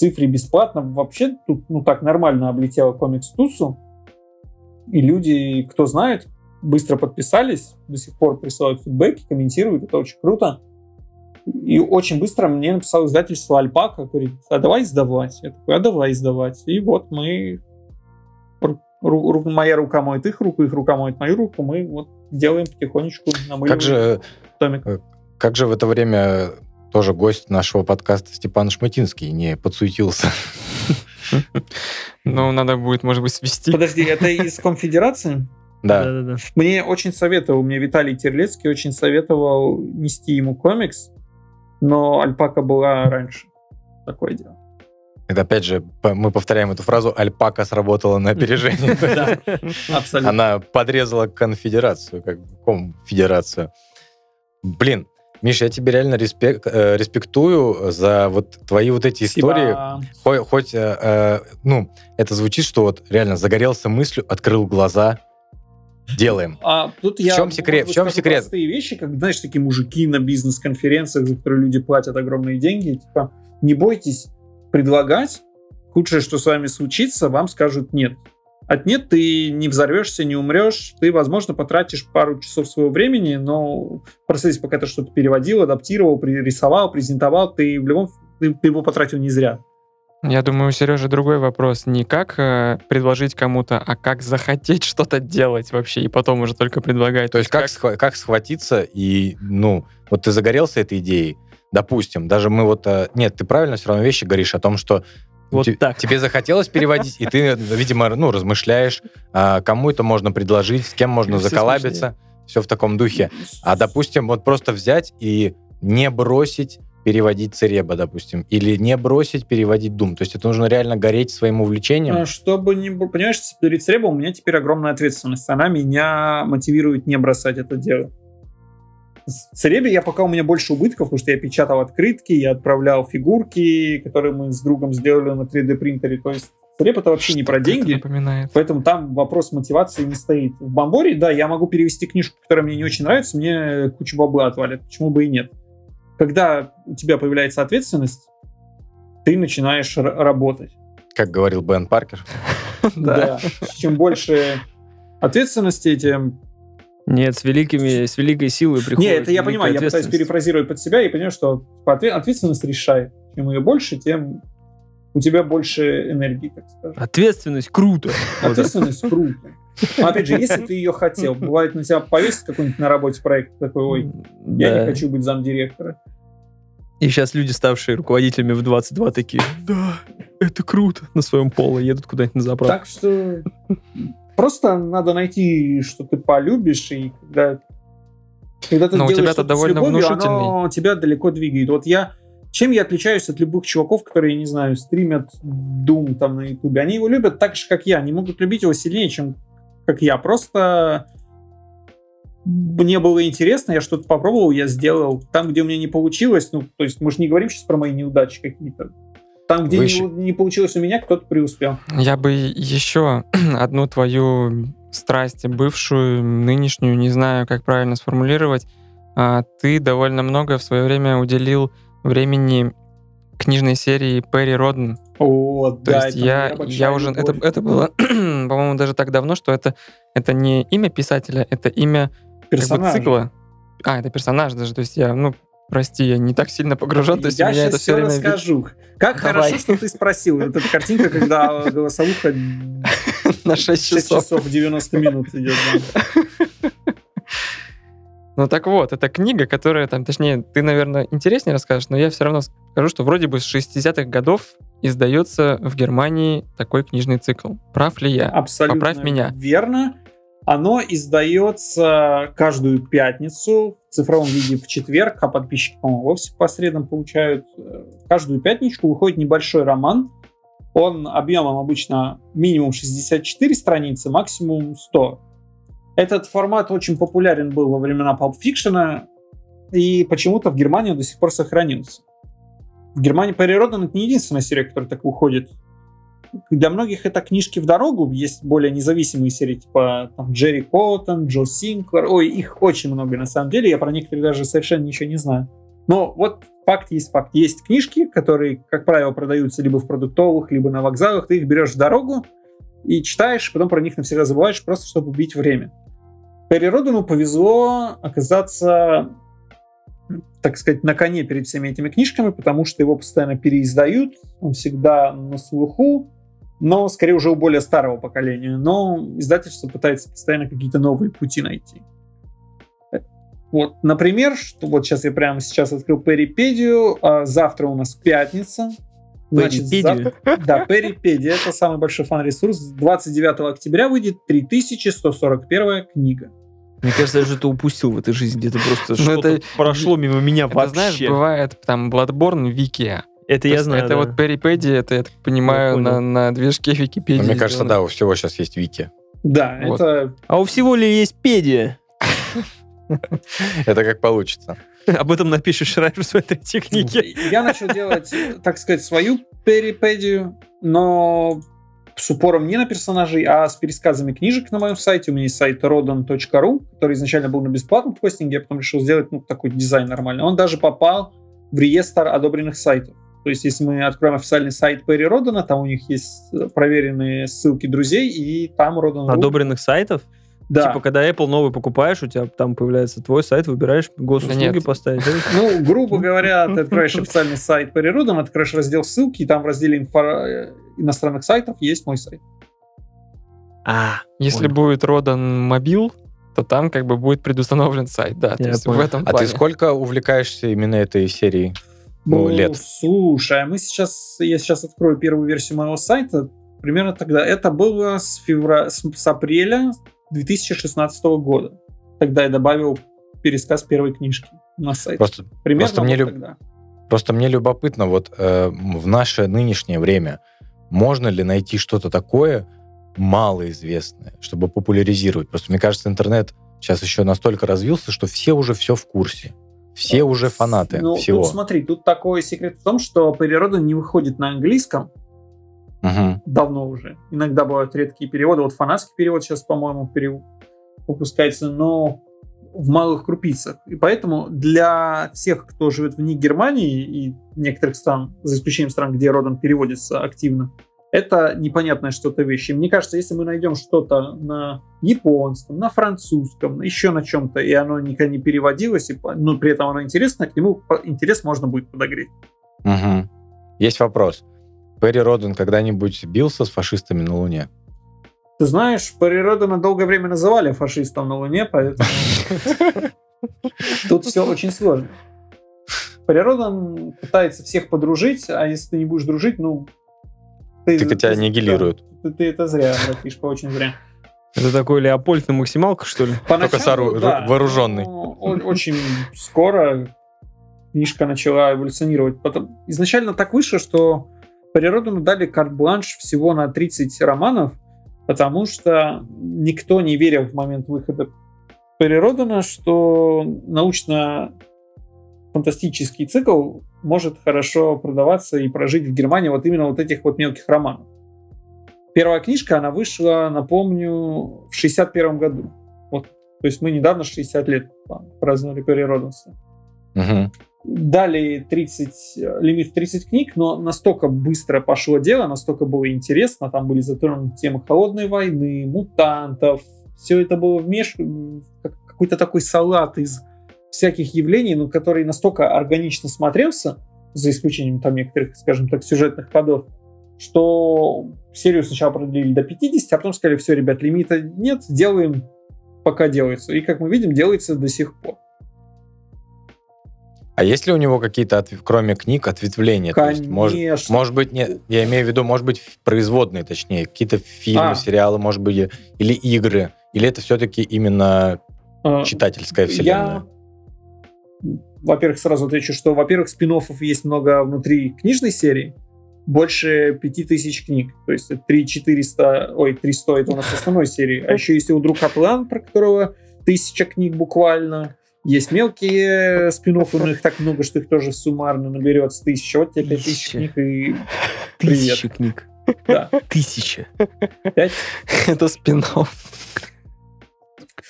цифре бесплатно, вообще тут, ну так, нормально облетела комикс Тусу, и люди, кто знает, быстро подписались, до сих пор присылают фидбэки, комментируют, это очень круто. И очень быстро мне написал издательство Альпака, говорит, а давай издавать. Я такой, а давай издавать. И вот мы, ру- ру- моя рука моет их руку, их рука моет мою руку, мы вот делаем потихонечку намыливаем Как же, томик. как же в это время тоже гость нашего подкаста Степан Шматинский не подсуетился? Ну, надо будет, может быть, свести. Подожди, это из конфедерации? Да. Мне очень советовал, мне Виталий Терлецкий очень советовал нести ему комикс, но Альпака была раньше. Такое дело. Это опять же, мы повторяем эту фразу, альпака сработала на опережение. Да, абсолютно. Она подрезала конфедерацию, как конфедерацию. Блин, Миша, я тебе реально респек- э, респектую за вот твои вот эти истории. Спасибо. Хо- Хоть, э, э, ну, это звучит, что вот реально загорелся мыслью, открыл глаза, делаем. А тут В я чем секрет? быть, В чем секрет? Простые вещи, как, знаешь, такие мужики на бизнес-конференциях, за которые люди платят огромные деньги. Типа, не бойтесь предлагать. Худшее, что с вами случится, вам скажут нет. От нет ты не взорвешься, не умрешь. Ты, возможно, потратишь пару часов своего времени, но в процессе, пока ты что-то переводил, адаптировал, рисовал, презентовал, ты в любом ты, ты его потратил не зря. Я думаю, у Сережи другой вопрос. Не как э, предложить кому-то, а как захотеть что-то делать вообще, и потом уже только предлагать. То есть как, схва- как схватиться и, ну, вот ты загорелся этой идеей, допустим, даже мы вот... э, Нет, ты правильно все равно вещи говоришь о том, что Вот те- так. тебе захотелось переводить, и ты, видимо, ну, размышляешь, а, кому это можно предложить, с кем можно Все заколабиться, все в таком духе. А, допустим, вот просто взять и не бросить переводить Цереба, допустим, или не бросить переводить Дум. То есть это нужно реально гореть своим увлечением. А, Чтобы не... Понимаешь, перед Сребом у меня теперь огромная ответственность. Она меня мотивирует не бросать это дело. В Церебе я пока у меня больше убытков, потому что я печатал открытки, я отправлял фигурки, которые мы с другом сделали на 3D принтере. То есть Цереб это вообще не про деньги. напоминает. Поэтому там вопрос мотивации не стоит. В Бамборе, да, я могу перевести книжку, которая мне не очень нравится, мне кучу бабла отвалит. Почему бы и нет? Когда у тебя появляется ответственность, ты начинаешь р- работать. Как говорил Бен Паркер. Да. Чем больше ответственности, тем... Нет, с великими, с великой силой приходит. Не, это я понимаю, я пытаюсь перефразировать под себя и понимаю, что отве- ответственность решает. Чем ее больше, тем у тебя больше энергии, так скажем. Ответственность круто. Ответственность круто. Но опять же, если ты ее хотел, бывает на тебя повесит какой-нибудь на работе проект, такой, ой, я Да. не хочу быть замдиректора. И сейчас люди, ставшие руководителями в 22, такие, да, это круто, на своем поло едут куда-нибудь на заправку. Так что просто надо найти, что ты полюбишь, и когда, когда ты Но у делаешь тебя-то что-то с довольно любовью, внушительный. оно тебя далеко двигает. Вот я чем я отличаюсь от любых чуваков, которые, не знаю, стримят Doom там на Ютубе? Они его любят так же, как я. Они могут любить его сильнее, чем как я. Просто мне было интересно, я что-то попробовал, я сделал. Там, где у меня не получилось, ну, то есть мы же не говорим сейчас про мои неудачи какие-то. Там, где Вы не, не получилось у меня, кто-то преуспел. Я бы еще одну твою страсть, бывшую, нынешнюю, не знаю, как правильно сформулировать. А, Ты довольно много в свое время уделил времени книжной серии Перри Родден. О, То есть я, я уже... Это, это было, по-моему, даже так давно, что это, это не имя писателя, это имя как бы, цикла. А, это персонаж даже. То есть я, ну, прости, я не так сильно погружен. То есть у я меня сейчас это все все время... расскажу. Как Давай. хорошо, что ты спросил. Вот эта картинка, когда голосовуха на 6 6 часов. часов 90 минут идет. Ну так вот, это книга, которая там, точнее, ты, наверное, интереснее расскажешь, но я все равно скажу, что вроде бы с 60-х годов издается в Германии такой книжный цикл. Прав ли я? Абсолютно Поправь меня. верно. Оно издается каждую пятницу в цифровом виде в четверг, а подписчики, по-моему, вовсе по средам получают. Э, Каждую пятничку выходит небольшой роман. Он объемом обычно минимум 64 страницы, максимум 100. Этот формат очень популярен был во времена Pulp Fiction, и почему-то в Германии он до сих пор сохранился. В Германии Перри Родден это не единственная серия, которая так выходит. Для многих это книжки в дорогу, есть более независимые серии, типа там, Джерри Коттон, Джо Синклер. Ой, их очень много на самом деле, я про некоторые даже совершенно ничего не знаю. Но вот факт есть факт. Есть книжки, которые, как правило, продаются либо в продуктовых, либо на вокзалах. Ты их берешь в дорогу и читаешь, потом про них навсегда забываешь, просто чтобы убить время. Перри Роддену повезло оказаться, так сказать, на коне перед всеми этими книжками, потому что его постоянно переиздают, он всегда на слуху, но скорее уже у более старого поколения. Но издательство пытается постоянно какие-то новые пути найти. Вот, например, что вот сейчас я прямо сейчас открыл Перипедию, а завтра у нас пятница. Значит, завтра- да, Перипедия, это самый большой фан-ресурс. 29 октября выйдет 3141 книга. Мне кажется, я что-то упустил в этой жизни, где-то просто Ну, что-то это- прошло мимо меня Это, вообще. знаешь, бывает там Bloodborne Wiki. Это То я знаю, Это вот Перипедия, это, я так понимаю, на, на движке Википедии. Но мне кажется, да, у всего сейчас есть вики. Да, это А у всего ли есть педия? Это как получится. Об этом напишешь Шрайер в своей третьей книге. Я начал делать, так сказать, свою перипедию, но с упором не на персонажей, а с пересказами книжек на моем сайте. У меня есть сайт rodan.ru, который изначально был на бесплатном хостинге, я потом решил сделать ну, такой дизайн нормальный. Он даже попал в реестр одобренных сайтов. То есть, если мы откроем официальный сайт Перри Родана, там у них есть э, проверенные ссылки друзей, и там Родан... Одобренных сайтов? Да. Типа, когда Apple новый покупаешь, у тебя там появляется твой сайт, выбираешь госуслуги Да нет. поставить. Ну, грубо говоря, ты откроешь официальный сайт Перри Родан, откроешь раздел ссылки, и там в разделе инфо- э, иностранных сайтов есть мой сайт. А, Если понял. будет Родан мобил, то там как бы будет предустановлен сайт, да. То есть понял. в этом А плане. ты сколько увлекаешься именно этой серией? Ну, лет. Слушай, а мы сейчас, я сейчас открою первую версию моего сайта, примерно тогда. Это было с, февра... с, с апреля 2016 года. Тогда я добавил пересказ первой книжки на сайт. Просто, примерно просто мне вот люб- тогда. просто мне любопытно, вот э, в наше нынешнее время можно ли найти что-то такое малоизвестное, чтобы популяризировать? Просто мне кажется, интернет сейчас еще настолько развился, что все уже все в курсе. Все уже фанаты Ну, всего. Тут смотри, тут такой секрет в том, что природа не выходит на английском Мгм. давно уже. Иногда бывают редкие переводы. Вот фанатский перевод сейчас, по-моему, перев- выпускается, но в малых крупицах. И поэтому для всех, кто живет вне Германии и некоторых стран, за исключением стран, где родом переводится активно, это непонятная что-то вещь. И мне кажется, если мы найдем что-то на японском, на французском, еще на чем-то, и оно никогда не переводилось, и, но при этом оно интересно, к нему интерес можно будет подогреть. Мгм. Есть вопрос. Перри Роден когда-нибудь бился с фашистами на Луне? Ты знаешь, Перри Родена долгое время называли фашистом на Луне, поэтому тут все очень сложно. Перри Роден пытается всех подружить, а если ты не будешь дружить, ну... Так тебя аннигилируют. Ты, ты это зря, братишка, очень зря. Это такой Леопольд на максималках, что ли? Только с ору- да, вооруженный. но о- Очень скоро книжка начала эволюционировать. Потом, изначально так вышло, что Переродину дали карт-бланш всего на 30 романов, потому что никто не верил в момент выхода Переродина, что научно-фантастический цикл может хорошо продаваться и прожить в Германии вот именно вот этих вот мелких романов. Первая книжка, она вышла, напомню, в 61 году. Вот. То есть мы недавно 60 лет праздновали перероденство. Мгм. Дали 30, э, лимит в 30 книг, но настолько быстро пошло дело, настолько было интересно, там были затронуты темы холодной войны, мутантов, все это было как какой-то такой салат из всяких явлений, но который настолько органично смотрелся, за исключением там некоторых, скажем так, сюжетных ходов, что серию сначала продлили до 50, а потом сказали, все, ребят, лимита нет, делаем, пока делается. И, как мы видим, делается до сих пор. А есть ли у него какие-то, отв- кроме книг, ответвления? То есть, может, Конечно. может быть, нет, я имею в виду, может быть, производные, точнее, какие-то фильмы, А. сериалы, может быть, или игры, или это все-таки именно А, читательская вселенная? Я, во-первых, сразу отвечу, что, во-первых, спин есть много внутри книжной серии, больше 5000 книг, то есть 3400, ой, 300 это у нас основной серии, а еще есть и у друга Атлан, про которого тысяча книг буквально, есть мелкие спин но их так много, что их тоже суммарно наберется тысяча, вот тебе 5000 Тысяча. книг и Привет. Тысяча книг. да, Тысяча. 5 Это спин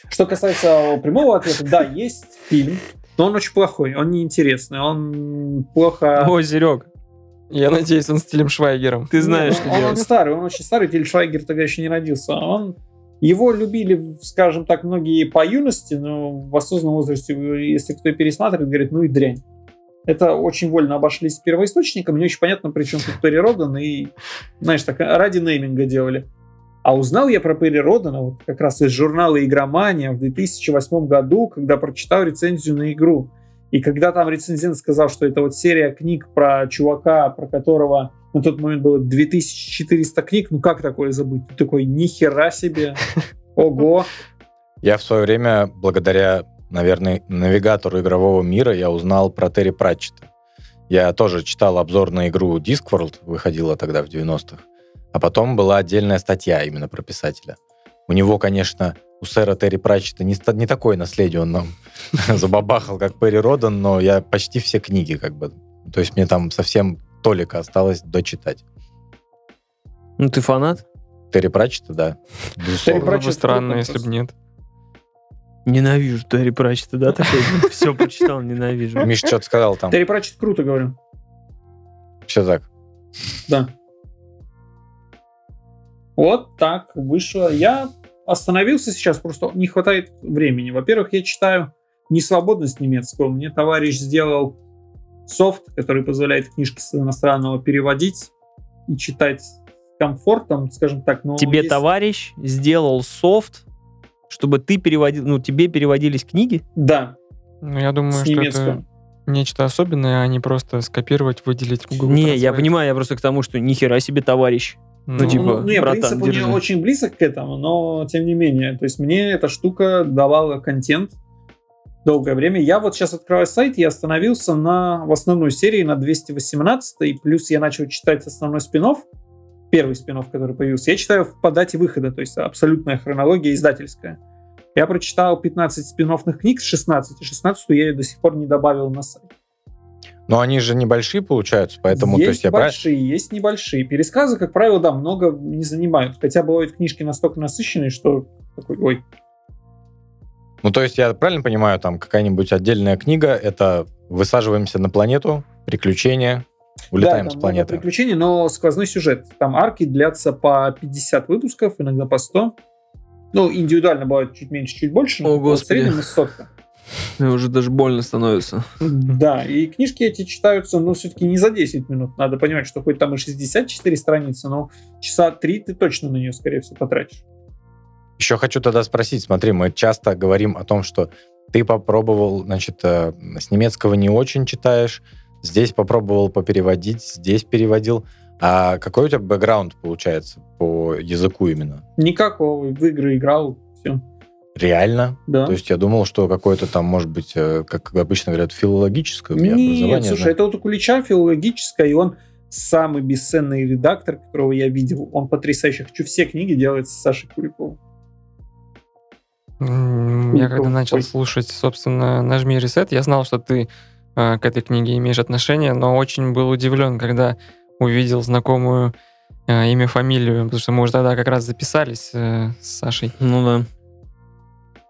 Что касается прямого ответа, да, есть фильм, но он очень плохой, он неинтересный, он плохо... О, Серег, Я надеюсь, он с Тилем Швайгером. ты знаешь, Нет, что он, он делать. старый, он очень старый, Тиль Швайгер тогда еще не родился. Он, его любили, скажем так, многие по юности, но в осознанном возрасте, если кто пересматривает, говорит, ну и дрянь. Это очень вольно обошлись с первоисточником, не очень понятно, при чем тут Перри Родан, и, знаешь, так ради нейминга делали. А узнал я про Перри Родана вот как раз из журнала «Игромания» в 2008 году, когда прочитал рецензию на игру. И когда там рецензент сказал, что это вот серия книг про чувака, про которого на тот момент было 2400 книг, ну как такое забыть? Ты такой, нихера себе, ого. Я в свое время, благодаря, наверное, навигатору игрового мира, я узнал про Терри Пратчета. Я тоже читал обзор на игру Discworld, выходила тогда в 90-х. А потом была отдельная статья именно про писателя. У него, конечно, у сэра Терри Пратчета не, ста- не такое наследие он нам забабахал, как Перри Родан, но я почти все книги как бы... То есть мне там совсем толика осталось дочитать. Ну, ты фанат? Терри Пратчета, да. Терри Пратчетт странно, если бы нет. Ненавижу Терри Пратчета, да, такой? Все прочитал, ненавижу. Миша что-то сказал там. Терри Пратчетт круто, говорю. Все так. Да. Вот так вышло. Я остановился сейчас, просто не хватает времени. Во-первых, я читаю не свободно с немецкого. Мне товарищ сделал софт, который позволяет книжки с иностранного переводить и читать с комфортом, скажем так. Но Тебе есть- товарищ сделал софт, чтобы ты переводил, ну, тебе переводились книги? Да, Ну, я думаю, с что немецкого. это нечто особенное, а не просто скопировать, выделить Google Не, я понимаю, я просто к тому, что нихера себе товарищ. Ну, типа, ну, не, братан, принцип у меня держи. очень близок к этому, но тем не менее. То есть мне эта штука давала контент долгое время. Я вот сейчас открываю сайт, я остановился на, в основной серии на 218, плюс я начал читать основной спин первый спин который появился. Я читаю по дате выхода, то есть абсолютная хронология издательская. Я прочитал 15 спин книг с 16, и 16 я ее до сих пор не добавил на сайт. Но они же небольшие получаются, поэтому... есть то есть я прав- большие, есть небольшие. Пересказы, как правило, да, много не занимают. Хотя бывают книжки настолько насыщенные, что такой, ой, Ну, то есть я правильно понимаю, там какая-нибудь отдельная книга, это высаживаемся на планету, приключения, улетаем да, с там много планеты. приключений, но сквозной сюжет. Там арки длятся по 50 выпусков, иногда по 100. Ну, индивидуально бывает чуть меньше, чуть больше. О, но в Господи. среднем из сотка. Мне уже даже больно становится. Да, и книжки эти читаются, ну, все-таки не за 10 минут. Надо понимать, что хоть там и 64 страницы, но часа 3 ты точно на нее, скорее всего, потратишь. Еще хочу тогда спросить, смотри, мы часто говорим о том, что ты попробовал, значит, э, с немецкого не очень читаешь, здесь попробовал попереводить, здесь переводил. А какой у тебя бэкграунд получается по языку именно? Никакого. В игры играл, все. Реально? Да. То есть я думал, что какое-то там, может быть, э, как обычно говорят, филологическое у меня Нет, образование. слушай, да. это вот у Кулича филологическое, и он самый бесценный редактор, которого я видел. Он потрясающий. Хочу все книги делать с Сашей Куликовым. Я когда Ой. начал слушать, собственно, «Нажми ресет», я знал, что ты э, к этой книге имеешь отношение, но очень был удивлен, когда увидел знакомую э, имя, фамилию, потому что мы уже тогда как раз записались э, с Сашей. Ну да.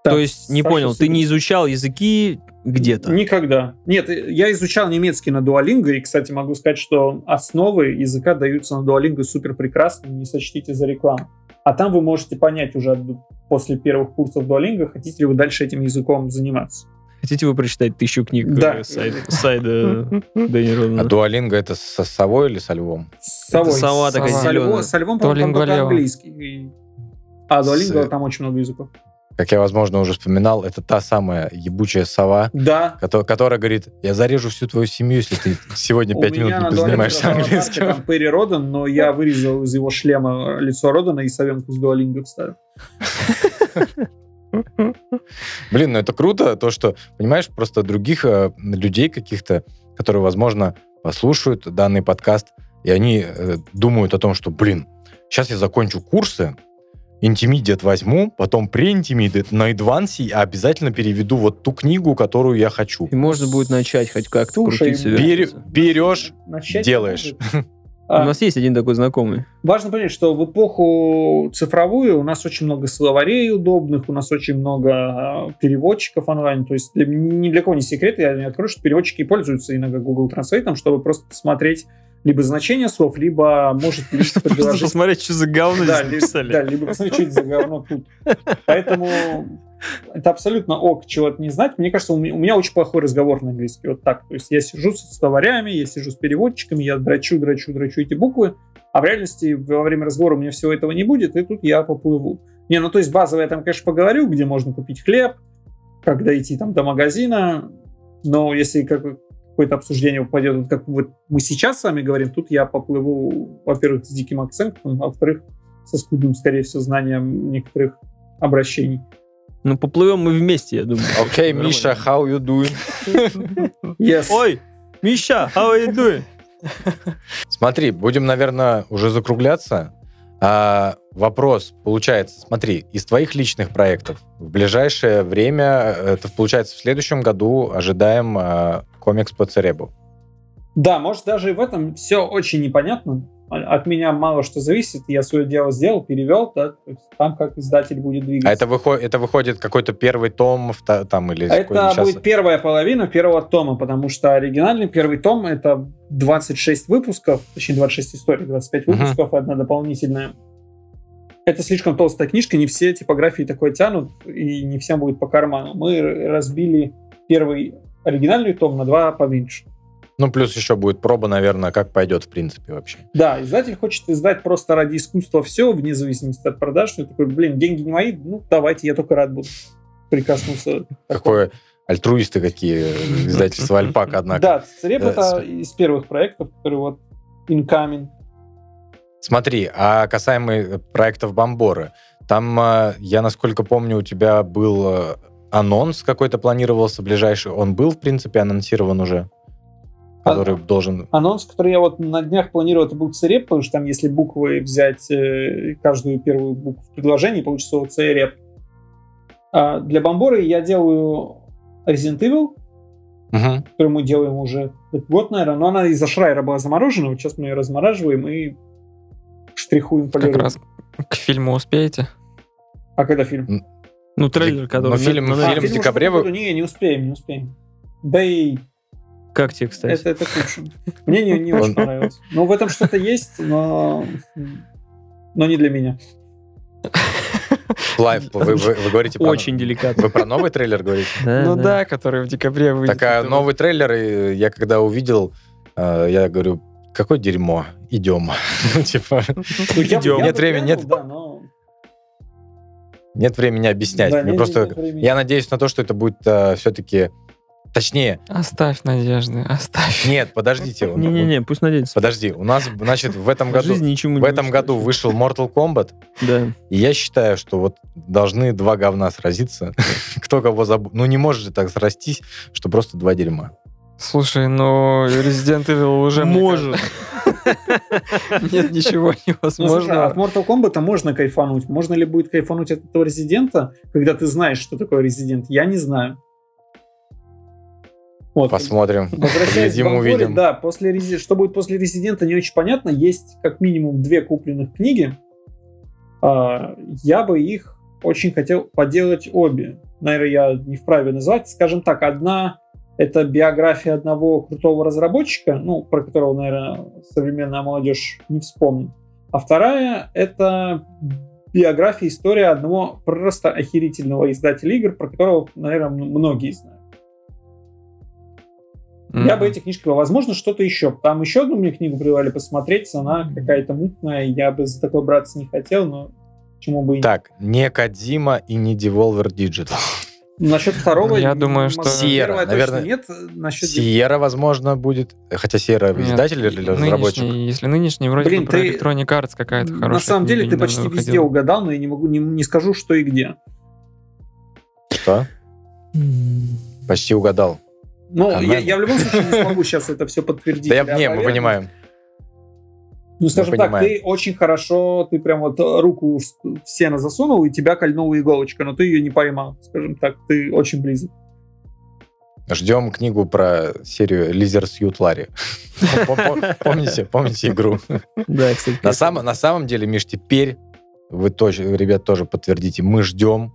Так, То есть, не понял, ты не изучал языки где-то? Никогда. Нет, я изучал немецкий на Duolingo, и, кстати, могу сказать, что основы языка даются на Duolingo супер прекрасно, не сочтите за рекламу. А там вы можете понять уже после первых курсов Duolingo, хотите ли вы дальше этим языком заниматься. Хотите вы прочитать тысячу книг Да. э, сайт- сайда Дэнни А дуалинго это со совой или со львом? С совой. сова такая Со, львом, со львом, по-моему, английский. А Duolingo С- там очень много языков. Как я, возможно, уже вспоминал, это та самая ебучая сова, Да. кото- которая говорит, я зарежу всю твою семью, если ты сегодня пять минут не аватарка английским. там Перри Родан, но я вырезал из его шлема лицо Родана и совенку с Duolingo вставил. Блин, ну это круто, то, что, понимаешь, просто других э, людей каких-то, которые, возможно, послушают данный подкаст, и они э, думают о том, что, блин, сейчас я закончу курсы, интермедиат возьму, потом pre-intermediate на адвансе, а обязательно переведу вот ту книгу, которую я хочу. И можно будет начать хоть как-то Слушай, крутиться. Вертеться. Берешь, Начать Делаешь. может. У А, нас есть один такой знакомый. Важно понять, что в эпоху цифровую у нас очень много словарей удобных, у нас очень много а, переводчиков онлайн. То есть для- ни для кого не секрет, я не открою, что переводчики пользуются иногда Google Translate, чтобы просто посмотреть либо значение слов, либо может ли Просто предложить посмотреть, что за говно да, здесь ли- написали. да, либо посмотреть, что это за говно тут. Поэтому это абсолютно ок чего-то не знать. Мне кажется, у меня, очень плохой разговор на английский. Вот так. То есть я сижу с словарями, я сижу с переводчиками, я драчу, драчу, драчу эти буквы, а в реальности во время разговора у меня всего этого не будет, и тут я поплыву. Не, ну то есть базово я там, конечно, поговорю, где можно купить хлеб, как дойти там до магазина, но если как, какое-то обсуждение попадет, вот как вот мы сейчас с вами говорим, тут я поплыву, во-первых, с диким акцентом, а во-вторых, со скудным, скорее всего, знанием некоторых обращений. Ну, поплывем мы вместе, я думаю. окей. Миша, how you doing? Yes. Ой, Миша, how are you doing? Смотри, будем, наверное, уже закругляться. А, вопрос, получается, смотри, из твоих личных проектов в ближайшее время, э, это получается в следующем году, ожидаем а, комикс по Церебу. Да, может, даже и в этом все очень непонятно. А- От меня мало что зависит. Я свое дело сделал, перевел, да, то есть там как издатель будет двигаться. А это, выхо- это выходит какой-то первый том там или Это какой сейчас- будет первая половина первого тома, потому что оригинальный первый том это 26 выпусков, точнее 26 историй, 25 Мгм. выпусков, одна дополнительная. Это слишком толстая книжка, не все типографии такое тянут, и не всем будет по карману. Мы разбили первый оригинальный том на два поменьше. Ну, плюс еще будет проба, наверное, как пойдет в принципе вообще. Да, издатель хочет издать просто ради искусства все, вне зависимости от продаж. Я такой, блин, деньги не мои, ну давайте, я только рад буду прикоснуться. Какое альтруисты какие, издательство Альпак, однако. Да, Цереб Э, это из первых проектов, которые вот incoming. Смотри, а касаемо э, проектов Бомборы, там, э, я насколько помню, у тебя был анонс какой-то планировался ближайший. Он был, в принципе, анонсирован уже? Который А- должен... Анонс, который я вот на днях планировал, это был Цереб, потому что там, если буквы взять э, каждую первую букву в предложении, получится вот. А для Бомборы я делаю Resident Evil, Мгм. которую мы делаем уже год, наверное, но она из-за Шрайера была заморожена, вот сейчас мы ее размораживаем и штрихуем, Как полируем. раз к фильму успеете? А когда фильм? Ну, трейлер, Ну, который... фильм- на- фильм в декабре в этом вы-? Не, не успеем, не успеем. Да и Как тебе, кстати? это, это к лучшему. Мне не, не очень Он- понравилось. Но в этом что-то есть, но, но не для меня. Лайв, вы, вы- вы говорите про... Очень деликатно. Вы про новый трейлер говорите? Ну да, который в декабре выйдет. Так, а новый трейлер, и я когда увидел, э, я говорю, какое дерьмо, идем. Ну, Типа, Ну, Идем. Нет времени, нет- Да, но... нет времени объяснять. Да, Мне нет- просто, нет времени. я надеюсь на то, что это будет все-таки, точнее, Оставь надежды, оставь. нет, подождите. Не-не-не, пусть надеется. Подожди, у нас, значит, в этом году, ничему в этом учишь. году вышел Mortal Kombat, Да. и я считаю, что вот должны два говна сразиться. Кто кого забыл. Ну, не может же так срастись, что просто два дерьма. Слушай, ну Resident Evil уже мне Может. Нет ничего Ну, невозможного. от Mortal Kombat можно кайфануть. Можно ли будет кайфануть от этого Резидента, когда ты знаешь, что такое Резидент? Я не знаю. Вот. Посмотрим. Возвращаясь к Глядим, Бамборе, увидим. Да, после Рези- что будет после Резидента, не очень понятно. Есть как минимум две купленных книги. А, Я бы их очень хотел поделать обе. Наверное, я не вправе назвать. Скажем так, одна это биография одного крутого разработчика, ну, про которого, наверное, современная молодежь не вспомнит. А вторая это биография, история одного просто охерительного издателя игр, про которого, наверное, многие знают. Я бы эти книжки, возможно, что-то еще. Там еще одну мне книгу привали посмотреть, она какая-то мутная, я бы за такой браться не хотел, но почему бы и нет. Так, не Кадима и не Devolver Digital. Насчет второго... Я думаю, что- точно наверное, нет. Насчет... Сиера, возможно, будет. Хотя Сиера Нет, издатель или нынешний, разработчик? Если нынешний, вроде Блин, бы про ты- Electronic Arts какая-то хорошая На самом деле ты почти недавно везде выходила. угадал, но я не могу, не, не скажу, что и где. Что? Почти угадал. Но Канал. я, я в любом случае не смогу сейчас это все подтвердить. Да я, не, мы понимаем. Ну, скажем так, ты очень хорошо, ты прям вот руку в в сено засунул, и тебя кольнула иголочка, но ты ее не поймал. Скажем так, ты очень близок. Ждем книгу про серию Лизер Сьют Ларри. Помните, помните игру? Да, кстати. На самом, на самом деле, Миш, теперь вы тоже, ребят, тоже подтвердите, мы ждем.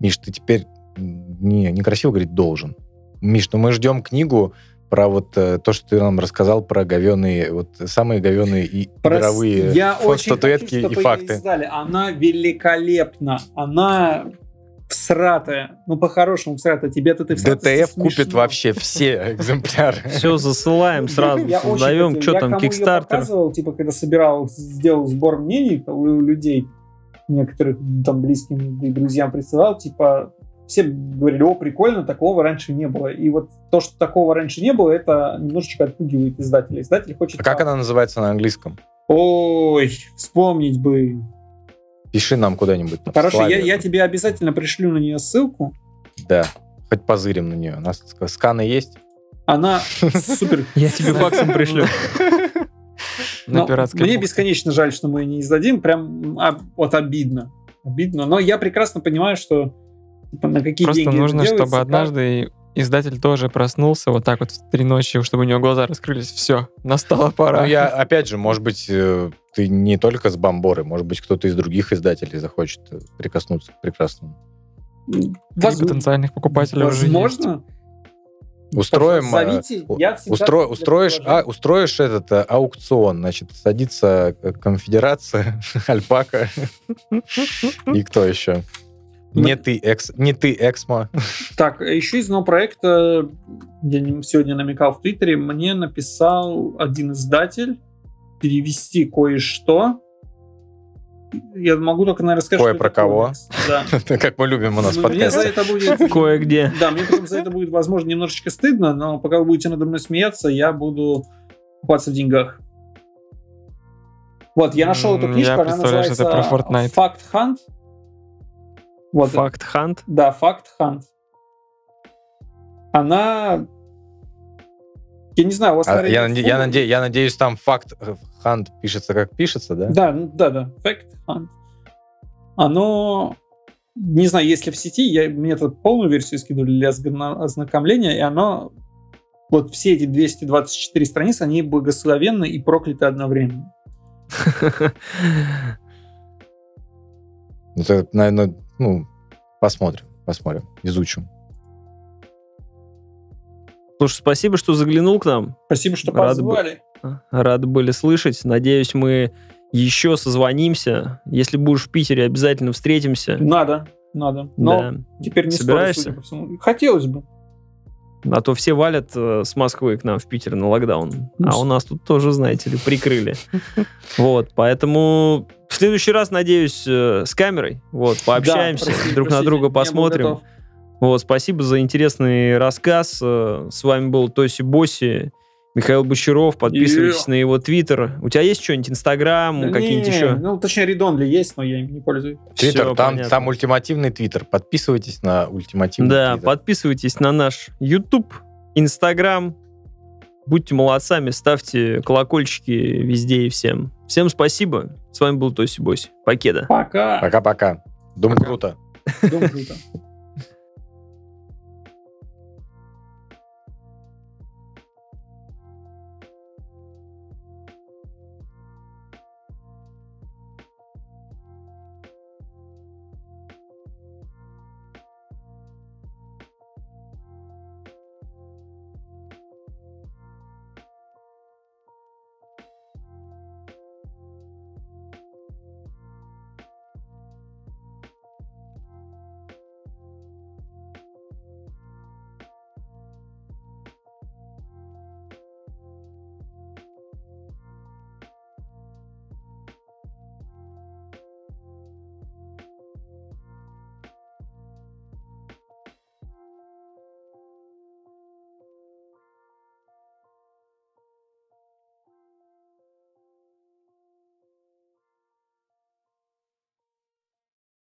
Миш, ты теперь не, некрасиво говорить должен. Миш, ну мы ждем книгу про вот э, то, что ты нам рассказал про говеные, вот самые говеные и Прос- игровые Я фо- очень статуэтки хочу, и факты. издали. Она великолепна. Она всратая. Ну, по-хорошему всратая. Тебе-то ты всратая, ДТФ купит вообще все экземпляры. Все засылаем сразу, Я очень создаем. Что Я там, кому её Кикстартер? показывал, типа, когда собирал, сделал сбор мнений у людей, некоторых там близким и друзьям присылал, типа, все говорили, о, прикольно, такого раньше не было. И вот то, что такого раньше не было, это немножечко отпугивает издателя. Издатель хочет... А как она называется на английском? Ой, вспомнить бы. Пиши нам куда-нибудь. Хорошо, я, я тебе обязательно пришлю на нее ссылку. Да, хоть позырим на нее. У нас ск- сканы есть? Она супер. Я тебе факсом пришлю. На пиратской Мне бухте. бесконечно жаль, что мы не издадим. Прям а, вот обидно. Обидно. Но я прекрасно понимаю, что на какие Просто деньги нужно, это делается, чтобы однажды издатель тоже проснулся вот так вот в три ночи, чтобы у него глаза раскрылись. Все, настала пора. Ну, я, опять же, может быть, э, ты не только с Бомборы, может быть, кто-то из других издателей захочет э, прикоснуться к прекрасному. как- Воз- потенциальных покупателя уже есть. Возможно. Устроим... э, Зовите, я устро- устроишь, а, устроишь этот э, аукцион, значит, садится конфедерация, альпака и кто еще? Не ты, экс, не ты, Эксмо. Так, еще из одного проекта, я сегодня намекал в Твиттере, мне написал один издатель перевести кое-что. Я могу только, наверное, сказать, Кое про кого? Да. Как мы любим у нас Ну, будет... Кое-где. Да, мне потом за это будет, возможно, немножечко стыдно, но пока вы будете надо мной смеяться, я буду купаться в деньгах. Вот, я нашел эту книжку, я она представляю, что называется это про Fortnite. Факт Хант. Вот, Факт Хант. да, Факт Хант. Она... Я не знаю, у вас, А, наверное, Я, наде- я, наде- я надеюсь, там факт э, хант пишется как пишется, да? Да, ну, да, да, Fact Hunt. Оно, не знаю, если в сети, я, мне тут полную версию скидывали для озна- ознакомления, и оно, вот все эти 224 страницы, они благословенны и прокляты одновременно. Это, наверное, ну, посмотрим, посмотрим, изучим. Слушай, спасибо, что заглянул к нам. Спасибо, что Рад позвали. Рады были слышать. Надеюсь, мы еще созвонимся. Если будешь в Питере, обязательно встретимся. Надо, надо. Но Да. теперь не Собираешься? скоро, судя по всему. Хотелось бы. А то все валят э, с Москвы к нам в Питер на локдаун. А у нас тут тоже, знаете ли, прикрыли. Вот, поэтому в следующий раз, надеюсь, э, с камерой. Вот, пообщаемся, Да, прости, друг на простите, друга не был посмотрим. Вот, спасибо за интересный рассказ. Э, С вами был Тоси Боси, Михаил Бочаров. Подписывайтесь Е. на его твиттер. У тебя есть что-нибудь? Инстаграм, Да какие-нибудь не, еще? Ну, точнее, Редонли есть, но я им не пользуюсь. Твиттер, там, понятно. там ультимативный твиттер. Подписывайтесь на ультимативный Да, твиттер. подписывайтесь на наш YouTube, Instagram. Будьте молодцами, ставьте колокольчики везде и всем. Всем спасибо. С вами был Тоси Боси. Покеда. Пока. Пока-пока. Дум Пока. круто. Дом круто.